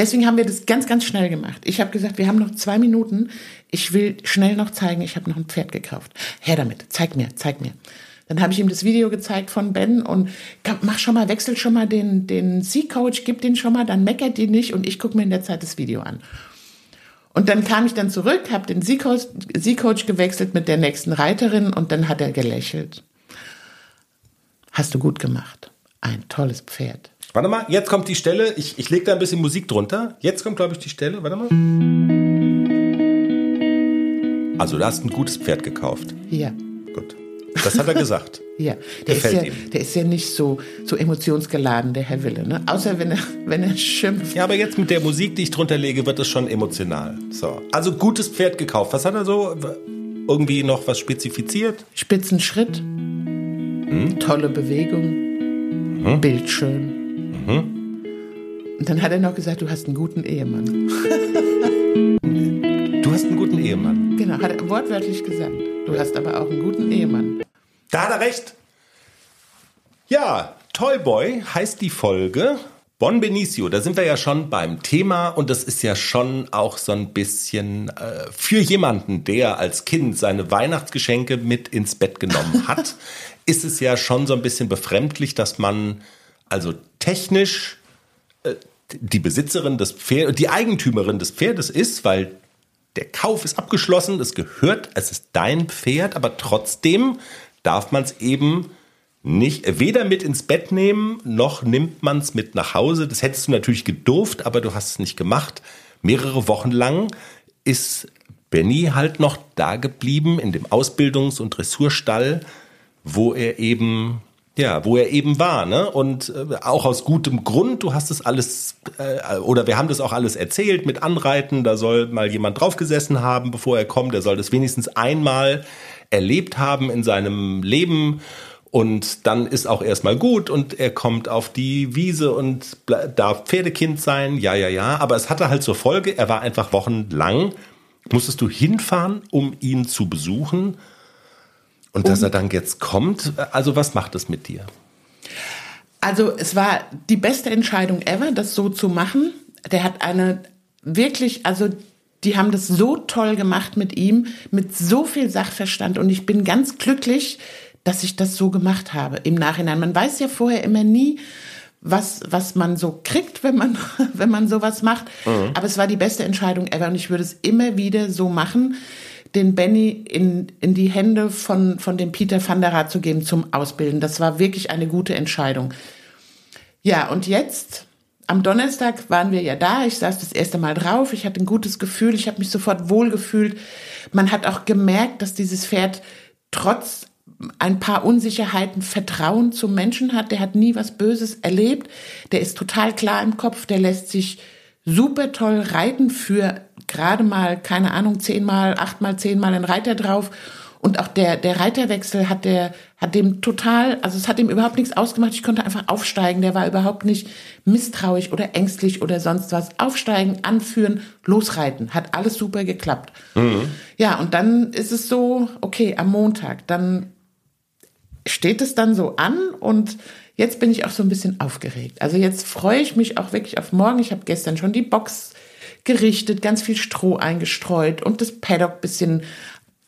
A: Deswegen haben wir das ganz, ganz schnell gemacht. Ich habe gesagt, wir haben noch zwei Minuten. Ich will schnell noch zeigen, ich habe noch ein Pferd gekauft. Her damit, zeig mir, zeig mir. Dann habe ich ihm das Video gezeigt von Ben und mach schon mal, wechsel schon mal den, den C-Coach, gib den schon mal, dann meckert die nicht und ich gucke mir in der Zeit das Video an. Und dann kam ich dann zurück, habe den C-Coach gewechselt mit der nächsten Reiterin und dann hat er gelächelt. Hast du gut gemacht. Ein tolles Pferd.
B: Warte mal, jetzt kommt die Stelle. Ich, ich lege da ein bisschen Musik drunter. Jetzt kommt, glaube ich, die Stelle. Warte mal. Also, du hast ein gutes Pferd gekauft.
A: Ja.
B: Gut. Das hat er gesagt.
A: ja, der ist ja, ihm. der ist ja nicht so, so emotionsgeladen, der Herr Wille, ne? Außer wenn er, wenn er schimpft.
B: Ja, aber jetzt mit der Musik, die ich drunter lege, wird es schon emotional. So. Also gutes Pferd gekauft. Was hat er so? Irgendwie noch was spezifiziert?
A: Spitzen Schritt. Hm? Tolle Bewegung. Hm? Bildschön. Mhm. Und dann hat er noch gesagt, du hast einen guten Ehemann.
B: du hast einen guten Ehemann.
A: Genau, hat er wortwörtlich gesagt. Du hast aber auch einen guten Ehemann.
B: Da hat er recht. Ja, Toyboy heißt die Folge. Bon Benicio, da sind wir ja schon beim Thema und das ist ja schon auch so ein bisschen äh, für jemanden, der als Kind seine Weihnachtsgeschenke mit ins Bett genommen hat, ist es ja schon so ein bisschen befremdlich, dass man also technisch äh, die Besitzerin des Pferdes, die Eigentümerin des Pferdes ist, weil der Kauf ist abgeschlossen, es gehört, es ist dein Pferd, aber trotzdem darf man es eben nicht weder mit ins Bett nehmen, noch nimmt man es mit nach Hause. Das hättest du natürlich gedurft, aber du hast es nicht gemacht. Mehrere Wochen lang ist Benny halt noch da geblieben in dem Ausbildungs- und Dressurstall wo er eben ja, wo er eben war, ne? Und äh, auch aus gutem Grund, du hast es alles, äh, oder wir haben das auch alles erzählt mit Anreiten, da soll mal jemand draufgesessen haben, bevor er kommt, der soll das wenigstens einmal erlebt haben in seinem Leben. Und dann ist auch erstmal gut und er kommt auf die Wiese und darf Pferdekind sein, ja, ja, ja. Aber es hatte halt zur Folge, er war einfach wochenlang, musstest du hinfahren, um ihn zu besuchen. Und dass er dann jetzt kommt, also was macht es mit dir?
A: Also es war die beste Entscheidung ever, das so zu machen. Der hat eine wirklich, also die haben das so toll gemacht mit ihm, mit so viel Sachverstand und ich bin ganz glücklich, dass ich das so gemacht habe im Nachhinein. Man weiß ja vorher immer nie, was, was man so kriegt, wenn man, wenn man sowas macht. Mhm. Aber es war die beste Entscheidung ever und ich würde es immer wieder so machen den Benny in, in die Hände von, von dem Peter van der Raat zu geben zum Ausbilden. Das war wirklich eine gute Entscheidung. Ja, und jetzt, am Donnerstag waren wir ja da. Ich saß das erste Mal drauf. Ich hatte ein gutes Gefühl. Ich habe mich sofort wohlgefühlt. Man hat auch gemerkt, dass dieses Pferd trotz ein paar Unsicherheiten Vertrauen zum Menschen hat. Der hat nie was Böses erlebt. Der ist total klar im Kopf. Der lässt sich super toll reiten für gerade mal, keine Ahnung, zehnmal, achtmal, zehnmal ein Reiter drauf. Und auch der, der Reiterwechsel hat der, hat dem total, also es hat ihm überhaupt nichts ausgemacht. Ich konnte einfach aufsteigen. Der war überhaupt nicht misstrauisch oder ängstlich oder sonst was. Aufsteigen, anführen, losreiten. Hat alles super geklappt. Mhm. Ja, und dann ist es so, okay, am Montag, dann steht es dann so an und jetzt bin ich auch so ein bisschen aufgeregt. Also jetzt freue ich mich auch wirklich auf morgen. Ich habe gestern schon die Box gerichtet, ganz viel Stroh eingestreut und das Paddock bisschen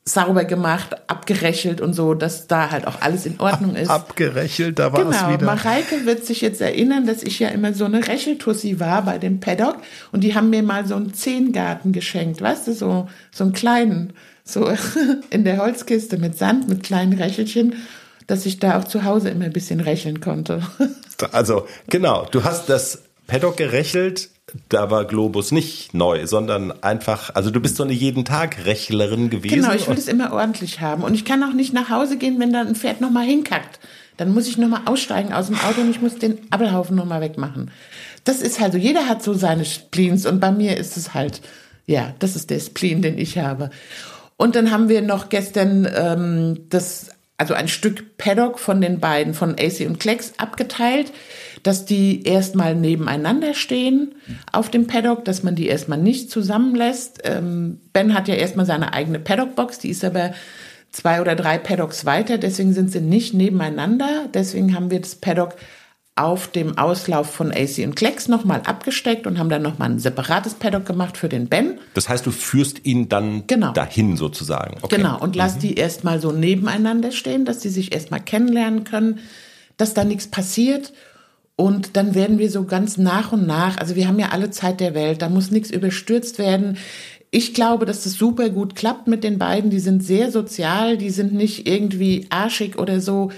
A: sauber gemacht, abgerechelt und so, dass da halt auch alles in Ordnung ist.
B: Abgerechelt, da war
A: genau,
B: es wieder.
A: Mareike wird sich jetzt erinnern, dass ich ja immer so eine Recheltussi war bei dem Paddock und die haben mir mal so einen Zehngarten geschenkt, weißt du, so, so einen kleinen, so in der Holzkiste mit Sand, mit kleinen Rechelchen dass ich da auch zu Hause immer ein bisschen rechnen konnte.
B: Also genau, du hast das Paddock gerechelt, da war Globus nicht neu, sondern einfach, also du bist so eine jeden Tag Rechlerin gewesen.
A: Genau, ich will es immer ordentlich haben und ich kann auch nicht nach Hause gehen, wenn da ein Pferd nochmal hinkackt. Dann muss ich nochmal aussteigen aus dem Auto und ich muss den Abelhaufen nochmal wegmachen. Das ist halt so, jeder hat so seine Spleens und bei mir ist es halt, ja, das ist der Spleen, den ich habe. Und dann haben wir noch gestern ähm, das also ein Stück Paddock von den beiden, von AC und Klecks, abgeteilt, dass die erstmal nebeneinander stehen auf dem Paddock, dass man die erstmal nicht zusammenlässt. Ähm, ben hat ja erstmal seine eigene Paddock-Box, die ist aber zwei oder drei Paddocks weiter, deswegen sind sie nicht nebeneinander. Deswegen haben wir das Paddock auf dem Auslauf von AC und Klecks nochmal abgesteckt und haben dann nochmal ein separates Paddock gemacht für den Ben.
B: Das heißt, du führst ihn dann genau. dahin sozusagen.
A: Okay. Genau, und lass mhm. die erstmal so nebeneinander stehen, dass die sich erstmal kennenlernen können, dass da nichts passiert. Und dann werden wir so ganz nach und nach, also wir haben ja alle Zeit der Welt, da muss nichts überstürzt werden ich glaube, dass das super gut klappt mit den beiden. Die sind sehr sozial, die sind nicht irgendwie arschig oder so.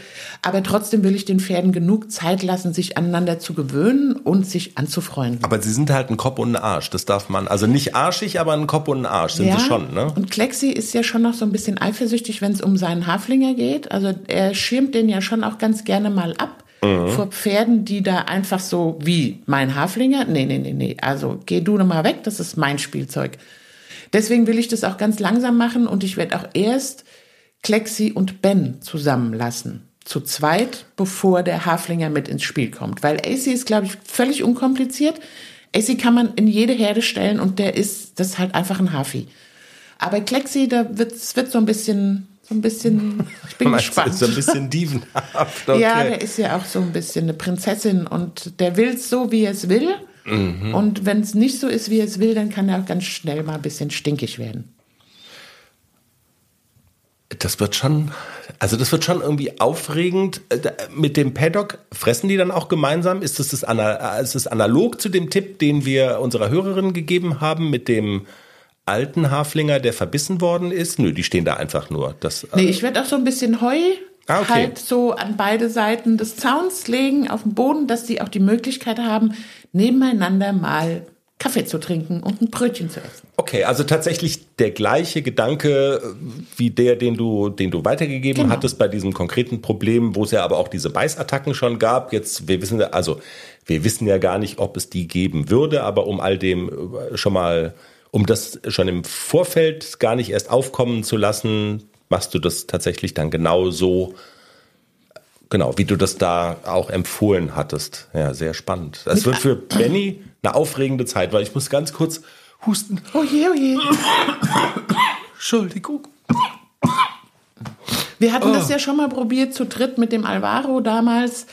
A: Aber trotzdem will ich den Pferden genug Zeit lassen, sich aneinander zu gewöhnen und sich anzufreuen.
B: Aber sie sind halt ein Kopf und ein Arsch. Das darf man, also nicht arschig, aber ein Kopf und ein Arsch sind ja, sie schon, ne?
A: Und Klexi ist ja schon noch so ein bisschen eifersüchtig, wenn es um seinen Haflinger geht. Also er schirmt den ja schon auch ganz gerne mal ab mhm. vor Pferden, die da einfach so wie mein Haflinger. Nee, nee, nee, nee. Also geh du noch mal weg, das ist mein Spielzeug. Deswegen will ich das auch ganz langsam machen und ich werde auch erst Klexi und Ben zusammenlassen. Zu zweit, bevor der Haflinger mit ins Spiel kommt. Weil AC ist, glaube ich, völlig unkompliziert. AC kann man in jede Herde stellen und der ist, das ist halt einfach ein Hafi. Aber Klexi, da wird, es wird so ein bisschen, so ein bisschen, ich bin gespannt.
B: So ein bisschen dievenhaft.
A: Okay. Ja, der ist ja auch so ein bisschen eine Prinzessin und der will es so, wie er es will. Mhm. Und wenn es nicht so ist, wie er es will, dann kann er auch ganz schnell mal ein bisschen stinkig werden.
B: Das wird schon, also das wird schon irgendwie aufregend. Äh, mit dem Paddock fressen die dann auch gemeinsam? Ist das, das, ist das analog zu dem Tipp, den wir unserer Hörerin gegeben haben mit dem alten Haflinger, der verbissen worden ist? Nö, die stehen da einfach nur. Das,
A: nee, ich werde auch so ein bisschen Heu ah, okay. halt so an beide Seiten des Zauns legen auf dem Boden, dass sie auch die Möglichkeit haben, nebeneinander mal Kaffee zu trinken und ein Brötchen zu essen.
B: Okay, also tatsächlich der gleiche Gedanke äh, wie der, den du, den du weitergegeben
A: Genau.
B: hattest bei diesem konkreten Problem, wo es ja aber auch diese Beißattacken schon gab. Jetzt, wir wissen, also wir wissen ja gar nicht, ob es die geben würde, aber um all dem äh, schon mal, um das schon im Vorfeld gar nicht erst aufkommen zu lassen, machst du das tatsächlich dann genau so, genau, wie du das da auch empfohlen hattest. Ja, sehr spannend. Das wird für Benny eine aufregende Zeit, weil ich muss ganz kurz husten.
A: Oh je, oh je.
B: Entschuldigung.
A: Wir hatten das ja schon mal probiert zu dritt mit dem Alvaro damals.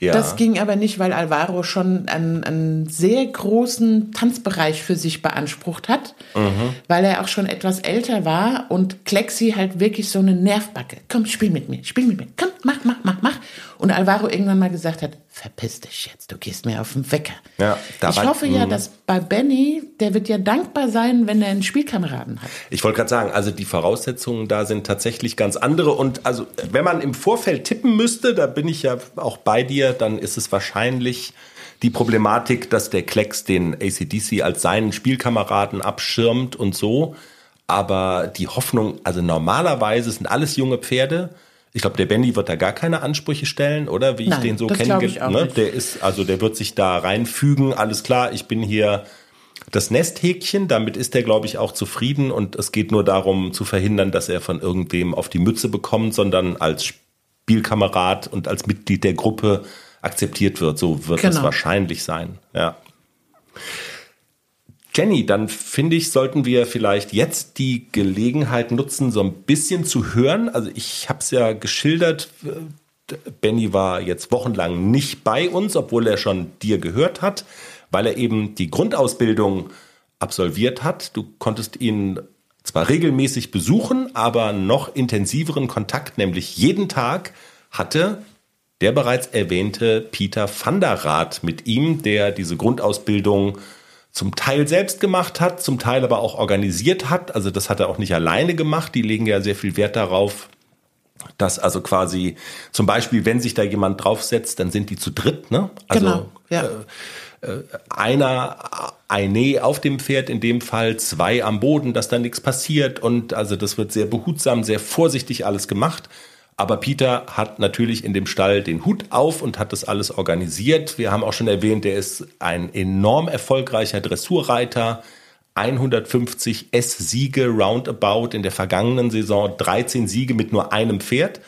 B: Ja.
A: Das ging aber nicht, weil Alvaro schon einen, einen sehr großen Tanzbereich für sich beansprucht hat, weil er auch schon etwas älter war und Klexi halt wirklich so eine Nervbacke. Komm, spiel mit mir, spiel mit mir. Komm, mach, mach, mach, mach. Und Alvaro irgendwann mal gesagt hat, verpiss dich jetzt, du gehst mir auf den Wecker.
B: Ja,
A: ich hoffe ja, dass bei Benny, der wird ja dankbar sein, wenn er einen Spielkameraden hat.
B: Ich wollte gerade sagen, also die Voraussetzungen da sind tatsächlich ganz andere. Und also, wenn man im Vorfeld tippen müsste, da bin ich ja auch bei dir, dann ist es wahrscheinlich die Problematik, dass der Klecks den ACDC als seinen Spielkameraden abschirmt und so. Aber die Hoffnung, also normalerweise sind alles junge Pferde. Ich glaube, der Benny wird da gar keine Ansprüche stellen, oder? Wie ich
A: Nein,
B: den so
A: das
B: kenne.
A: glaub ich auch
B: ne? Der ist, also der wird sich da reinfügen. Alles klar, ich bin hier das Nesthäkchen, damit ist er, glaube ich, auch zufrieden und es geht nur darum zu verhindern, dass er von irgendwem auf die Mütze bekommt, sondern als Spielkamerad und als Mitglied der Gruppe akzeptiert wird. So wird es
A: Genau.
B: wahrscheinlich sein. Ja. Jenny, dann finde ich, sollten wir vielleicht jetzt die Gelegenheit nutzen, so ein bisschen zu hören. Also ich habe es ja geschildert, äh, Benny war jetzt wochenlang nicht bei uns, obwohl er schon dir gehört hat, weil er eben die Grundausbildung absolviert hat. Du konntest ihn zwar regelmäßig besuchen, aber noch intensiveren Kontakt, nämlich jeden Tag, hatte der bereits erwähnte Peter van der Raat mit ihm, der diese Grundausbildung zum Teil selbst gemacht hat, zum Teil aber auch organisiert hat. Also das hat er auch nicht alleine gemacht. Die legen ja sehr viel Wert darauf, dass also quasi zum Beispiel, wenn sich da jemand draufsetzt, dann sind die zu dritt. Ne? Also
A: genau, ja.
B: einer, eine auf dem Pferd, in dem Fall zwei am Boden, dass da nichts passiert. Und also das wird sehr behutsam, sehr vorsichtig alles gemacht. Aber Peter hat natürlich in dem Stall den Hut auf und hat das alles organisiert. Wir haben auch schon erwähnt, er ist ein enorm erfolgreicher Dressurreiter. 150 S-Siege roundabout in der vergangenen Saison, 13 Siege mit nur einem Pferd.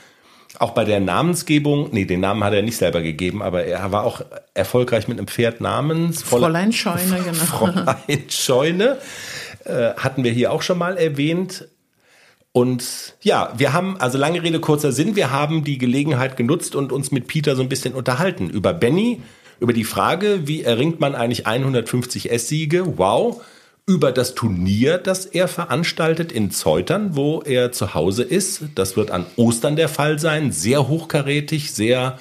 B: Auch bei der Namensgebung, nee, den Namen hat er nicht selber gegeben, aber er war auch erfolgreich mit einem Pferd namens
A: Fräulein Scheune, genau.
B: Fräulein Scheune äh, hatten wir hier auch schon mal erwähnt. Und ja, wir haben, also lange Rede, kurzer Sinn, wir haben die Gelegenheit genutzt und uns mit Peter so ein bisschen unterhalten über Benny, über die Frage, wie erringt man eigentlich 150 S-Siege, wow, über das Turnier, das er veranstaltet in Zeutern, wo er zu Hause ist. Das wird an Ostern der Fall sein, sehr hochkarätig, sehr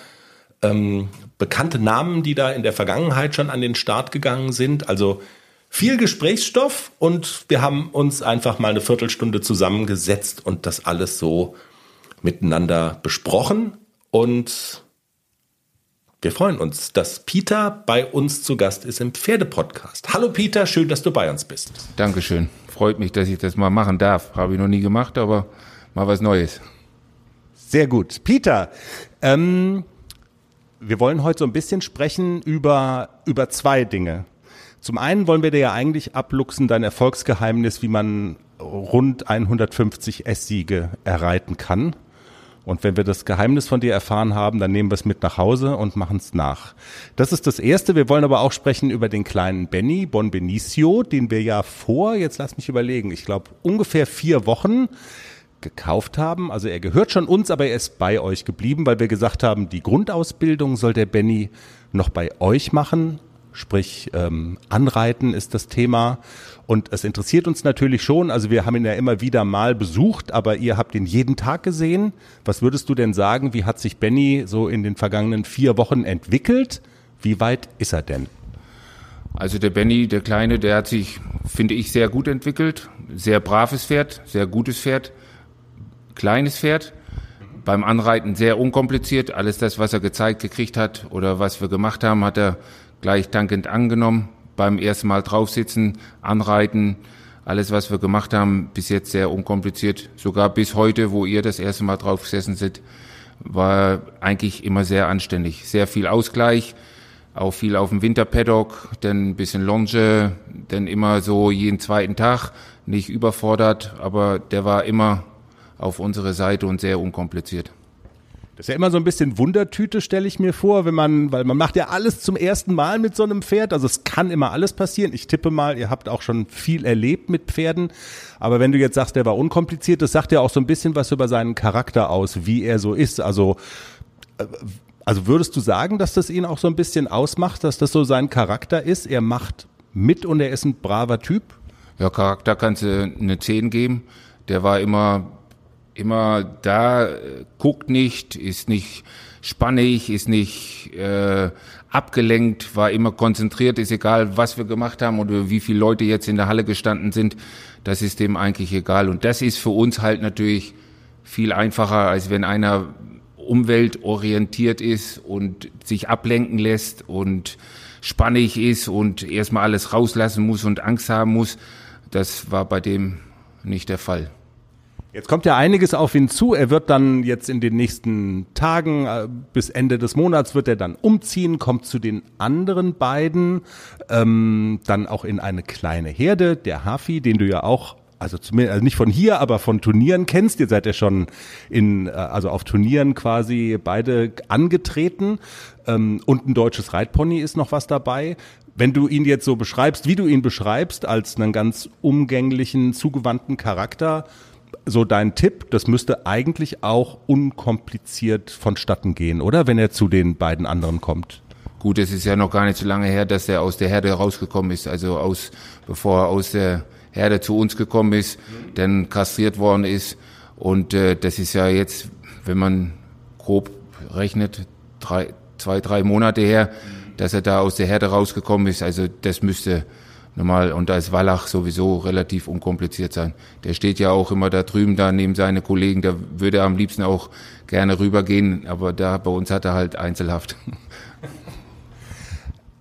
B: ähm, bekannte Namen, die da in der Vergangenheit schon an den Start gegangen sind. Also viel Gesprächsstoff und wir haben uns einfach mal eine Viertelstunde zusammengesetzt und das alles so miteinander besprochen und wir freuen uns, dass Peter bei uns zu Gast ist im Pferdepodcast. Hallo Peter, schön, dass du bei uns bist.
C: Dankeschön. Freut mich, dass ich das mal machen darf. Habe ich noch nie gemacht, aber mal was Neues.
B: Sehr gut. Peter, ähm, wir wollen heute so ein bisschen sprechen über, über zwei Dinge. Zum einen wollen wir dir ja eigentlich abluchsen, dein Erfolgsgeheimnis, wie man rund 150 S-Siege erreiten kann. Und wenn wir das Geheimnis von dir erfahren haben, dann nehmen wir es mit nach Hause und machen es nach. Das ist das Erste. Wir wollen aber auch sprechen über den kleinen Benny Bon Benicio, den wir ja vor, jetzt lass mich überlegen, ich glaube ungefähr vier Wochen gekauft haben. Also er gehört schon uns, aber er ist bei euch geblieben, weil wir gesagt haben, die Grundausbildung soll der Benny noch bei euch machen. Sprich, ähm, Anreiten ist das Thema. Und es interessiert uns natürlich schon. Also wir haben ihn ja immer wieder mal besucht, aber ihr habt ihn jeden Tag gesehen. Was würdest du denn sagen? Wie hat sich Benny so in den vergangenen vier Wochen entwickelt? Wie weit ist er denn?
C: Also der Benny, der Kleine, der hat sich, finde ich, sehr gut entwickelt. Sehr braves Pferd, sehr gutes Pferd, kleines Pferd. Beim Anreiten sehr unkompliziert. Alles das, was er gezeigt gekriegt hat oder was wir gemacht haben, hat er gleich dankend angenommen. beim ersten Mal draufsitzen, anreiten, alles, was wir gemacht haben, bis jetzt sehr unkompliziert. Sogar bis heute, wo ihr das erste Mal drauf gesessen seid, war eigentlich immer sehr anständig. Sehr viel Ausgleich, auch viel auf dem Winterpaddock, dann ein bisschen Longe, dann immer so jeden zweiten Tag, nicht überfordert, aber der war immer auf unsere Seite und sehr unkompliziert.
B: Das ist ja immer so ein bisschen Wundertüte, stelle ich mir vor, wenn man, weil man macht ja alles zum ersten Mal mit so einem Pferd. Also es kann immer alles passieren. Ich tippe mal, ihr habt auch schon viel erlebt mit Pferden. Aber wenn du jetzt sagst, der war unkompliziert, das sagt ja auch so ein bisschen was über seinen Charakter aus, wie er so ist. Also, äh, also würdest du sagen, dass das ihn auch so ein bisschen ausmacht, dass das so sein Charakter ist? Er macht mit und er ist ein braver Typ?
C: Ja, Charakter kannst du eine 10 geben. Der war immer immer da, guckt nicht, ist nicht spannig, ist nicht äh, abgelenkt, war immer konzentriert, ist egal, was wir gemacht haben oder wie viele Leute jetzt in der Halle gestanden sind, das ist dem eigentlich egal. Und das ist für uns halt natürlich viel einfacher, als wenn einer umweltorientiert ist und sich ablenken lässt und spannig ist und erstmal alles rauslassen muss und Angst haben muss. Das war bei dem nicht der Fall.
B: Jetzt kommt ja einiges auf ihn zu. Er wird dann jetzt in den nächsten Tagen äh, bis Ende des Monats wird er dann umziehen, kommt zu den anderen beiden, ähm, dann auch in eine kleine Herde, der Hafi, den du ja auch also zumindest also nicht von hier, aber von Turnieren kennst. Ihr seid ja schon in äh, also auf Turnieren quasi beide angetreten ähm, und ein deutsches Reitpony ist noch was dabei. Wenn du ihn jetzt so beschreibst, wie du ihn beschreibst, als einen ganz umgänglichen, zugewandten Charakter, so dein Tipp, das müsste eigentlich auch unkompliziert vonstatten gehen, oder? Wenn er zu den beiden anderen kommt.
C: Gut, es ist ja noch gar nicht so lange her, dass er aus der Herde rausgekommen ist, also aus, bevor er aus der Herde zu uns gekommen ist, dann kastriert worden ist. Und äh, das ist ja jetzt, wenn man grob rechnet, drei, zwei, drei Monate her, dass er da aus der Herde rausgekommen ist. Also das müsste normal. Und da ist Wallach sowieso relativ unkompliziert sein. Der steht ja auch immer da drüben, da neben seine Kollegen, da würde er am liebsten auch gerne rübergehen, aber da bei uns hat er halt Einzelhaft.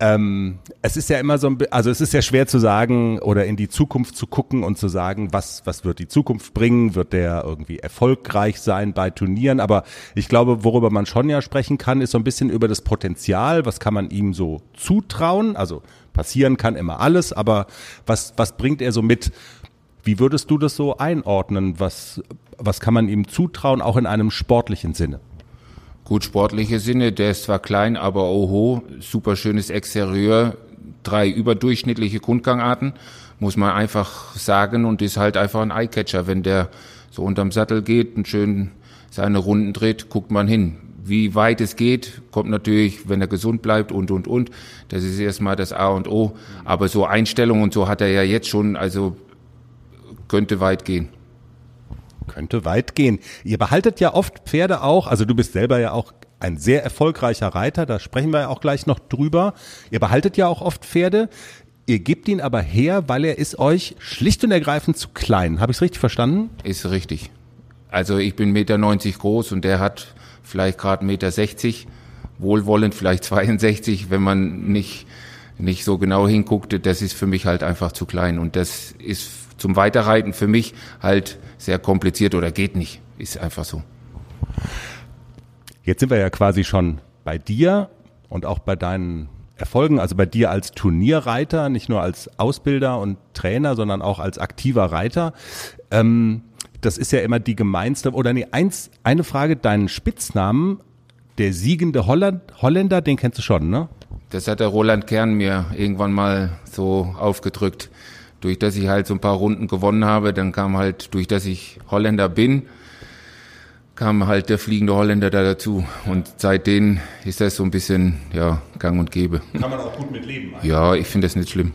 B: Ähm, es ist ja immer so ein, also es ist ja schwer zu sagen oder in die Zukunft zu gucken und zu sagen, was, was wird die Zukunft bringen? Wird der irgendwie erfolgreich sein bei Turnieren? Aber ich glaube, worüber man schon ja sprechen kann, ist so ein bisschen über das Potenzial. Was kann man ihm so zutrauen? Also passieren kann immer alles, aber was, was bringt er so mit? Wie würdest du das so einordnen? Was, was kann man ihm zutrauen, auch in einem sportlichen Sinne?
C: Gut, sportliche Sinne, der ist zwar klein, aber oho, super schönes Exterieur, drei überdurchschnittliche Grundgangarten, muss man einfach sagen und ist halt einfach ein Eyecatcher. Wenn der so unterm Sattel geht und schön seine Runden dreht, guckt man hin. Wie weit es geht, kommt natürlich, wenn er gesund bleibt und, und, und. Das ist erstmal das A und O. Aber so Einstellung und so hat er ja jetzt schon, also könnte weit gehen.
B: Könnte weit gehen. Ihr behaltet ja oft Pferde auch, also du bist selber ja auch ein sehr erfolgreicher Reiter, da sprechen wir ja auch gleich noch drüber. Ihr behaltet ja auch oft Pferde. Ihr gebt ihn aber her, weil er ist euch schlicht und ergreifend zu klein. Habe ich es richtig verstanden?
C: Ist richtig. Also ich bin Meter 90 groß und der hat vielleicht gerade Meter 60, wohlwollend vielleicht 62, wenn man nicht nicht so genau hinguckte. Das ist für mich halt einfach zu klein und das ist zum Weiterreiten für mich halt sehr kompliziert oder geht nicht. Ist einfach so.
B: Jetzt sind wir ja quasi schon bei dir und auch bei deinen Erfolgen, also bei dir als Turnierreiter, nicht nur als Ausbilder und Trainer, sondern auch als aktiver Reiter. Ähm, das ist ja immer die gemeinste, oder nee, eins, eine Frage, deinen Spitznamen, der siegende Holland, Holländer, den kennst du schon, ne?
C: Das hat der Roland Kern mir irgendwann mal so aufgedrückt durch das ich halt so ein paar Runden gewonnen habe, dann kam halt, durch das ich Holländer bin, kam halt der fliegende Holländer da dazu. Und seitdem ist das so ein bisschen, ja, gang und gäbe.
B: Kann man auch gut mit leben.
C: Eigentlich. Ja, ich finde das nicht schlimm.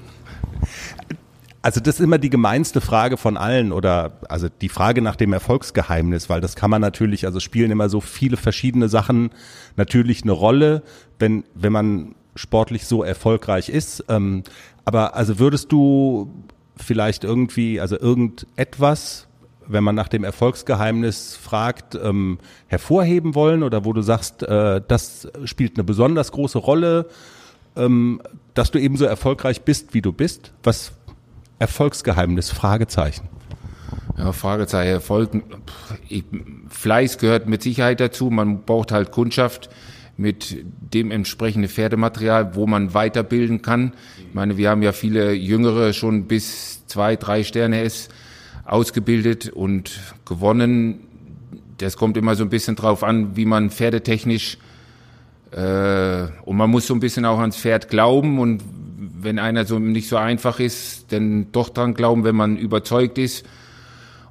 B: Also das ist immer die gemeinste Frage von allen oder also die Frage nach dem Erfolgsgeheimnis, weil das kann man natürlich, also spielen immer so viele verschiedene Sachen natürlich eine Rolle, wenn wenn man sportlich so erfolgreich ist. Ähm, aber also würdest du vielleicht irgendwie, also irgendetwas, wenn man nach dem Erfolgsgeheimnis fragt, ähm, hervorheben wollen oder wo du sagst, äh, das spielt eine besonders große Rolle ähm, dass du ebenso erfolgreich bist, wie du bist? Was Erfolgsgeheimnis? Fragezeichen.
C: Ja, Fragezeichen. Erfolg, Fleiß gehört mit Sicherheit dazu. Man braucht halt Kundschaft mit dem entsprechenden Pferdematerial, wo man weiterbilden kann. Ich meine, wir haben ja viele Jüngere schon bis zwei, drei Sterne S ausgebildet und gewonnen. Das kommt immer so ein bisschen drauf an, wie man pferdetechnisch äh, und man muss so ein bisschen auch ans Pferd glauben und wenn einer so nicht so einfach ist, dann doch dran glauben, wenn man überzeugt ist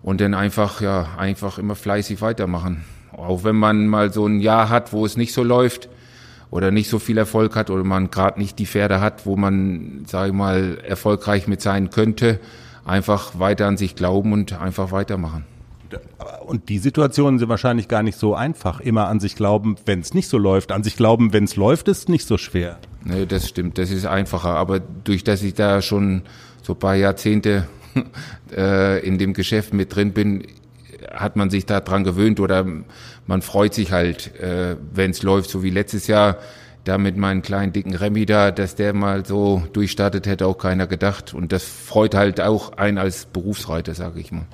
C: und dann einfach ja einfach immer fleißig weitermachen. Auch wenn man mal so ein Jahr hat, wo es nicht so läuft oder nicht so viel Erfolg hat oder man gerade nicht die Pferde hat, wo man, sage ich mal, erfolgreich mit sein könnte, einfach weiter an sich glauben und einfach weitermachen.
B: Und die Situationen sind wahrscheinlich gar nicht so einfach. Immer an sich glauben, wenn es nicht so läuft. An sich glauben, wenn es läuft, ist nicht so schwer.
C: Nee, das stimmt. Das ist einfacher. Aber durch dass ich da schon so ein paar Jahrzehnte äh, in dem Geschäft mit drin bin, hat man sich da dran gewöhnt oder man freut sich halt, äh, wenn es läuft, so wie letztes Jahr da mit meinem kleinen dicken Remy da, dass der mal so durchstartet, hätte auch keiner gedacht. Und das freut halt auch einen als Berufsreiter, sage ich mal.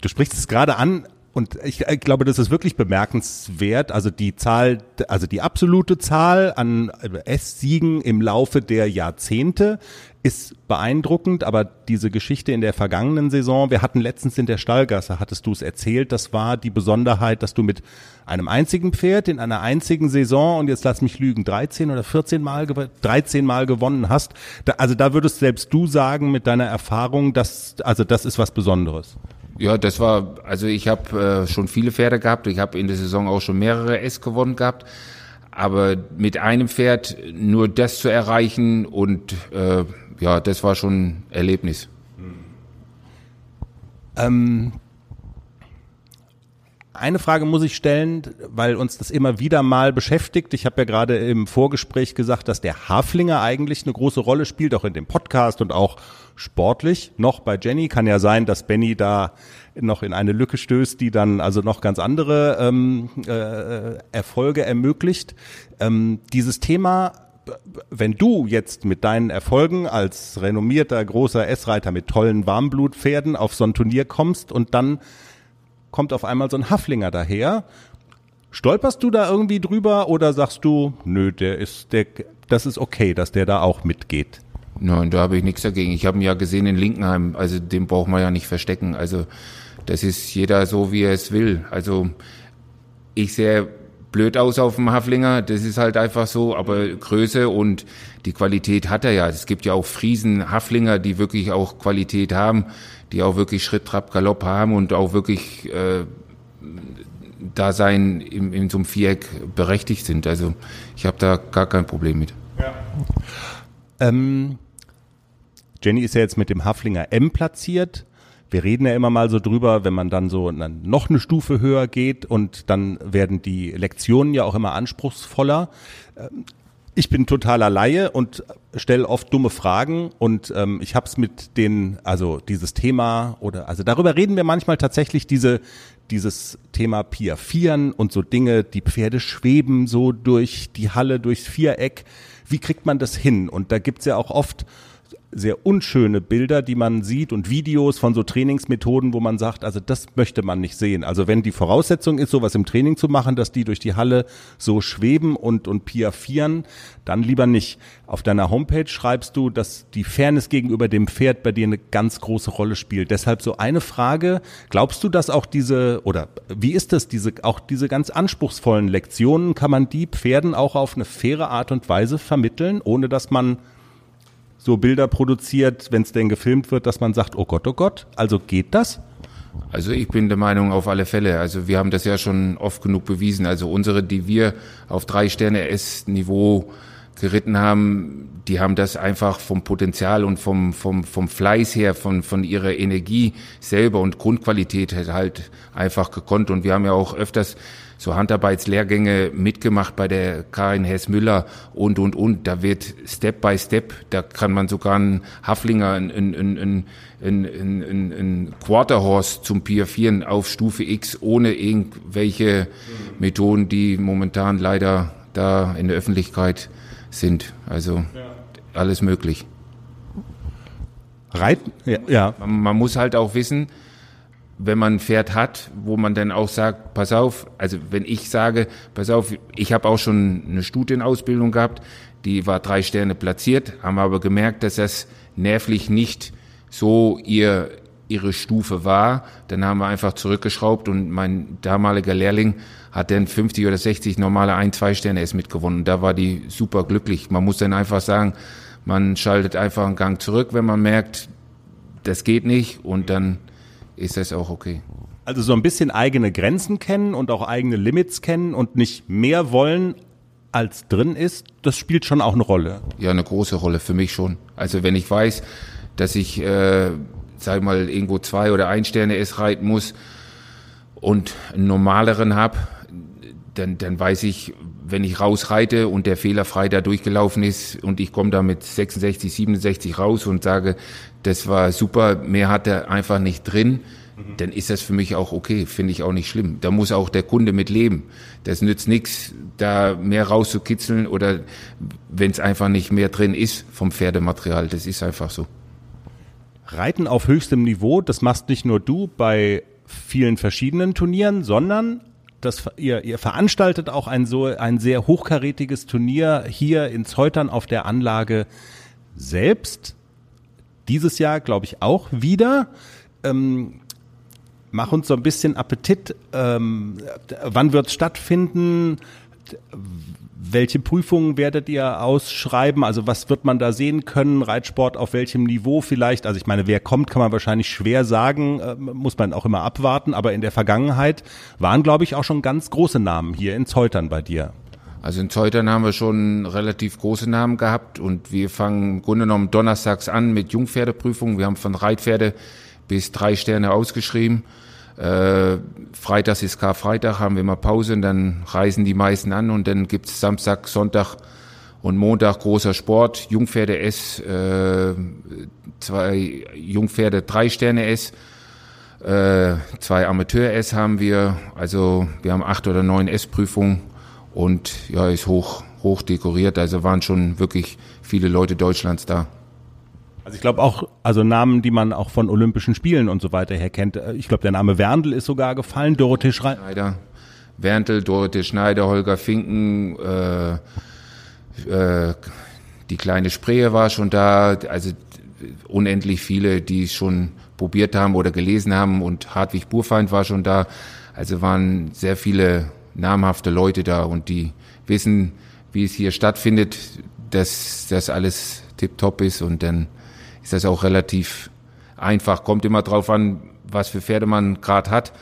B: Du sprichst es gerade an, und ich, ich glaube, das ist wirklich bemerkenswert. Also die Zahl, also die absolute Zahl an S-Siegen im Laufe der Jahrzehnte ist beeindruckend, aber diese Geschichte in der vergangenen Saison, wir hatten letztens in der Stallgasse, hattest du es erzählt, das war die Besonderheit, dass du mit einem einzigen Pferd in einer einzigen Saison und jetzt lass mich lügen, 13 oder 14 Mal, 13 Mal gewonnen hast. Da, also da würdest selbst du sagen mit deiner Erfahrung, dass, also das ist was Besonderes.
C: Ja, das war, also ich habe äh, schon viele Pferde gehabt. Ich habe in der Saison auch schon mehrere S gewonnen gehabt. Aber mit einem Pferd nur das zu erreichen und äh, ja, das war schon ein Erlebnis.
B: Ähm, eine Frage muss ich stellen, weil uns das immer wieder mal beschäftigt. Ich habe ja gerade im Vorgespräch gesagt, dass der Haflinger eigentlich eine große Rolle spielt, auch in dem Podcast und auch sportlich. Noch bei Jenny kann ja sein, dass Benny da noch in eine Lücke stößt, die dann also noch ganz andere ähm, äh, Erfolge ermöglicht. Ähm, dieses Thema wenn du jetzt mit deinen Erfolgen als renommierter großer S-Reiter mit tollen Warmblutpferden auf so ein Turnier kommst und dann kommt auf einmal so ein Haflinger daher. Stolperst du da irgendwie drüber oder sagst du, nö, der ist, der, das ist okay, dass der da auch mitgeht?
C: Nein, da habe ich nichts dagegen. Ich habe ihn ja gesehen in Linkenheim, also den braucht man ja nicht verstecken. Also das ist jeder so, wie er es will. Also ich sehe blöd aus auf dem Haflinger, das ist halt einfach so, aber Größe und die Qualität hat er ja. Es gibt ja auch Friesen, Haflinger, die wirklich auch Qualität haben die auch wirklich Schritt, Trab, Galopp haben und auch wirklich äh, da sein in, in so einem Viereck berechtigt sind. Also ich habe da gar kein Problem mit. Ja.
B: Ähm, Jenny ist ja jetzt mit dem Haflinger M platziert. Wir reden ja immer mal so drüber, wenn man dann so noch eine Stufe höher geht und dann werden die Lektionen ja auch immer anspruchsvoller. Ich bin totaler Laie und stelle oft dumme Fragen und ähm, ich habe es mit den, also dieses Thema oder also darüber reden wir manchmal tatsächlich diese dieses Thema Piafieren und so Dinge, die Pferde schweben so durch die Halle, durchs Viereck. Wie kriegt man das hin? Und da gibt's ja auch oft sehr unschöne Bilder, die man sieht und Videos von so Trainingsmethoden, wo man sagt, also das möchte man nicht sehen. Also wenn die Voraussetzung ist, sowas im Training zu machen, dass die durch die Halle so schweben und, und piafieren, dann lieber nicht. Auf deiner Homepage schreibst du, dass die Fairness gegenüber dem Pferd bei dir eine ganz große Rolle spielt. Deshalb so eine Frage, glaubst du, dass auch diese, oder wie ist das, diese, auch diese ganz anspruchsvollen Lektionen, kann man die Pferden auch auf eine faire Art und Weise vermitteln, ohne dass man so Bilder produziert, wenn es denn gefilmt wird, dass man sagt, oh Gott, oh Gott, also geht das?
C: Also ich bin der Meinung auf alle Fälle. Also wir haben das ja schon oft genug bewiesen. Also unsere, die wir auf drei Sterne S-Niveau geritten haben, die haben das einfach vom Potenzial und vom, vom, vom Fleiß her, von, von ihrer Energie selber und Grundqualität halt einfach gekonnt. Und wir haben ja auch öfters so Handarbeitslehrgänge mitgemacht bei der Karin Hess-Müller und, und, und. Da wird Step by Step, da kann man sogar einen Haflinger, einen, einen, einen, einen, einen, Quarterhorse zum Piafieren auf Stufe X ohne irgendwelche Methoden, die momentan leider da in der Öffentlichkeit sind. Also alles möglich.
B: Reiten? Ja. ja.
C: Man, man muss halt auch wissen, wenn man ein Pferd hat, wo man dann auch sagt, pass auf, also wenn ich sage, pass auf, ich habe auch schon eine Studienausbildung gehabt, die war drei Sterne platziert, haben aber gemerkt, dass das nervlich nicht so ihr ihre Stufe war. Dann haben wir einfach zurückgeschraubt und mein damaliger Lehrling hat dann 50 oder 60 normale ein, zwei Sterne erst mitgewonnen. Da war die super glücklich. Man muss dann einfach sagen, man schaltet einfach einen Gang zurück, wenn man merkt, das geht nicht und dann ist das auch okay.
B: Also so ein bisschen eigene Grenzen kennen und auch eigene Limits kennen und nicht mehr wollen, als drin ist, das spielt schon auch eine Rolle.
C: Ja, eine große Rolle für mich schon. Also wenn ich weiß, dass ich, äh, sag mal, irgendwo zwei oder ein Sterne S reiten muss und einen normaleren hab, dann, dann weiß ich, wenn ich rausreite und der Fehler frei da durchgelaufen ist und ich komme da mit 66, 67 raus und sage, das war super, mehr hat er einfach nicht drin, mhm. dann ist das für mich auch okay, finde ich auch nicht schlimm. Da muss auch der Kunde mit leben. Das nützt nichts, da mehr rauszukitzeln oder wenn es einfach nicht mehr drin ist vom Pferdematerial. Das ist einfach so.
B: Reiten auf höchstem Niveau, das machst nicht nur du bei vielen verschiedenen Turnieren, sondern das, ihr, ihr veranstaltet auch ein so ein sehr hochkarätiges Turnier hier in Zeutern auf der Anlage selbst. Dieses Jahr, glaube ich, auch wieder. Ähm, mach uns so ein bisschen Appetit. Ähm, wann wird es stattfinden? Welche Prüfungen werdet ihr ausschreiben? Also was wird man da sehen können? Reitsport auf welchem Niveau vielleicht? Also ich meine, wer kommt, kann man wahrscheinlich schwer sagen, äh, muss man auch immer abwarten. Aber in der Vergangenheit waren, glaube ich, auch schon ganz große Namen hier in Zeutern bei dir.
C: Also in Zeutern haben wir schon relativ große Namen gehabt und wir fangen im Grunde genommen donnerstags an mit Jungpferdeprüfungen. Wir haben von Reitpferde bis drei Sterne ausgeschrieben. Äh, Freitags ist Karfreitag, haben wir immer Pause und dann reisen die meisten an und dann gibt's Samstag, Sonntag und Montag großer Sport, Jungpferde S, äh, zwei Jungpferde drei Sterne S, äh, zwei Amateur S haben wir, also wir haben acht oder neun S-Prüfungen und ja, ist hoch, hoch dekoriert, also waren schon wirklich viele Leute Deutschlands da.
B: Also ich glaube auch, also Namen, die man auch von Olympischen Spielen und so weiter her kennt. Ich glaube, der Name Werndl ist sogar gefallen, Dorothee
C: Schneider. Werndl, Dorothee Schneider, Holger Finken, äh, äh, die kleine Spree war schon da, also unendlich viele, die schon probiert haben oder gelesen haben und Hartwig Burfeind war schon da. Also waren sehr viele namhafte Leute da und die wissen, wie es hier stattfindet, dass das alles tipptopp ist und dann ist das auch relativ einfach. Kommt immer drauf an, was für Pferde man gerade hat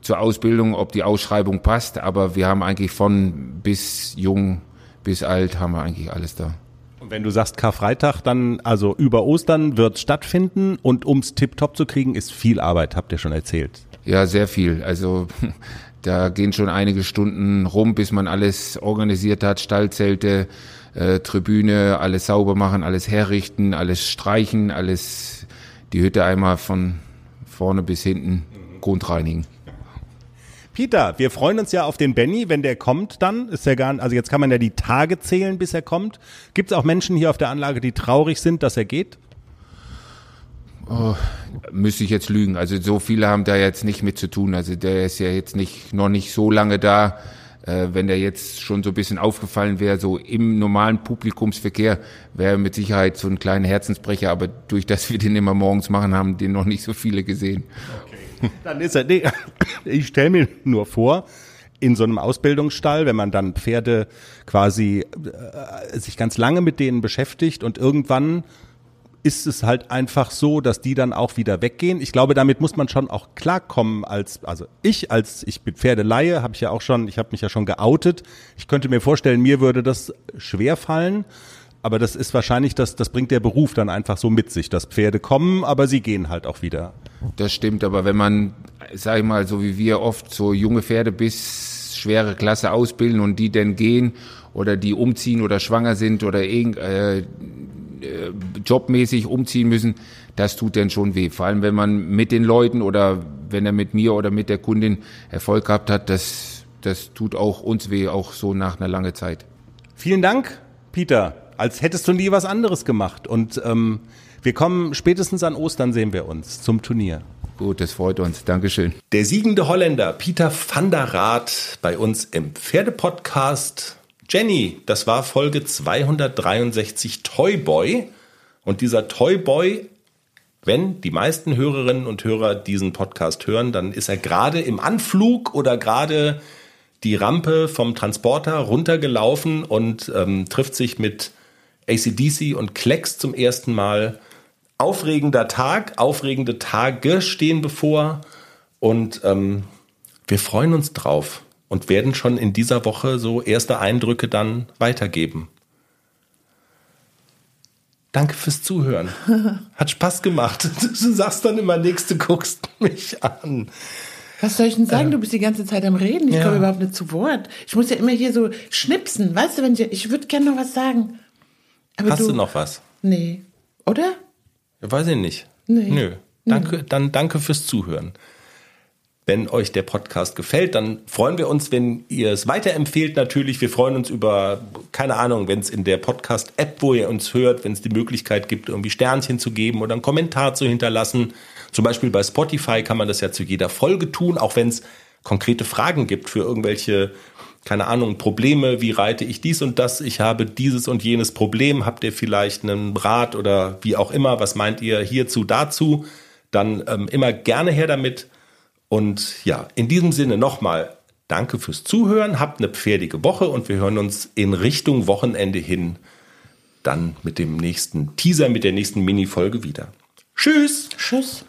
C: zur Ausbildung, ob die Ausschreibung passt. Aber wir haben eigentlich von bis jung bis alt haben wir eigentlich alles da.
B: Und wenn du sagst Karfreitag, dann also über Ostern wird stattfinden und ums Tipptopp zu kriegen, ist viel Arbeit, habt ihr schon erzählt.
C: Ja, sehr viel. Also da gehen schon einige Stunden rum, bis man alles organisiert hat, Stallzelte, äh, Tribüne, alles sauber machen, alles herrichten, alles streichen, alles die Hütte einmal von vorne bis hinten grundreinigen.
B: Peter, wir freuen uns ja auf den Benny, wenn der kommt dann. Ist ja gar, also jetzt kann man ja die Tage zählen, bis er kommt. Gibt es auch Menschen hier auf der Anlage, die traurig sind, dass er geht?
C: Oh, müsste ich jetzt lügen. Also so viele haben da jetzt nicht mit zu tun. Also der ist ja jetzt nicht noch nicht so lange da äh, wenn der jetzt schon so ein bisschen aufgefallen wäre, so im normalen Publikumsverkehr, wäre mit Sicherheit so ein kleiner Herzensbrecher, aber durch das wir den immer morgens machen, haben den noch nicht so viele gesehen.
B: Okay. Dann ist er, nee, ich stelle mir nur vor, in so einem Ausbildungsstall, wenn man dann Pferde quasi äh, sich ganz lange mit denen beschäftigt und irgendwann ist es halt einfach so, dass die dann auch wieder weggehen. Ich glaube, damit muss man schon auch klarkommen als, also ich als, ich bin Pferdeleihe, habe ich ja auch schon, ich habe mich ja schon geoutet. Ich könnte mir vorstellen, mir würde das schwer fallen. Aber das ist wahrscheinlich, das, das bringt der Beruf dann einfach so mit sich, dass Pferde kommen, aber sie gehen halt auch wieder.
C: Das stimmt, aber wenn man, sag ich mal, so wie wir oft so junge Pferde bis schwere Klasse ausbilden und die dann gehen oder die umziehen oder schwanger sind oder irgend, äh, äh, jobmäßig umziehen müssen, das tut dann schon weh. Vor allem, wenn man mit den Leuten oder wenn er mit mir oder mit der Kundin Erfolg gehabt hat, das, das tut auch uns weh, auch so nach einer langen Zeit.
B: Vielen Dank,
D: Peter, als hättest du nie was anderes gemacht. Und ähm, wir kommen spätestens an Ostern sehen wir uns zum Turnier.
C: Gut, das freut uns. Dankeschön.
B: Der siegende Holländer Peter van der Raat bei uns im Pferdepodcast. Jenny, das war Folge 263 Toyboy. Und dieser Toyboy, wenn die meisten Hörerinnen und Hörer diesen Podcast hören, dann ist er gerade im Anflug oder gerade die Rampe vom Transporter runtergelaufen und ähm, trifft sich mit ACDC und Klecks zum ersten Mal. Aufregender Tag, aufregende Tage stehen bevor und ähm, wir freuen uns drauf und werden schon in dieser Woche so erste Eindrücke dann weitergeben. Danke fürs Zuhören. Hat Spaß gemacht. Du sagst dann immer, nächste guckst mich an.
A: Was soll ich denn sagen? Du bist die ganze Zeit am Reden. Ich
B: Ja.
A: komme überhaupt nicht zu Wort. Ich muss ja immer hier so schnipsen. Weißt du, wenn ich, ich würde gerne noch was sagen. Aber
B: Hast du noch was?
A: Nee. Oder?
B: Weiß ich nicht.
A: Nee.
B: Nö. Danke, dann danke fürs Zuhören. Wenn euch der Podcast gefällt, dann freuen wir uns, wenn ihr es weiterempfehlt natürlich. Wir freuen uns über, keine Ahnung, wenn es in der Podcast-App, wo ihr uns hört, wenn es die Möglichkeit gibt, irgendwie Sternchen zu geben oder einen Kommentar zu hinterlassen. Zum Beispiel bei Spotify kann man das ja zu jeder Folge tun, auch wenn es konkrete Fragen gibt für irgendwelche, keine Ahnung, Probleme. Wie reite ich dies und das? Ich habe dieses und jenes Problem. Habt ihr vielleicht einen Rat oder wie auch immer? Was meint ihr hierzu, dazu? Dann ähm, immer gerne her damit. Und ja, in diesem Sinne nochmal danke fürs Zuhören. Habt eine pferdige Woche und wir hören uns in Richtung Wochenende hin dann mit dem nächsten Teaser, mit der nächsten Mini-Folge wieder. Tschüss!
A: Tschüss.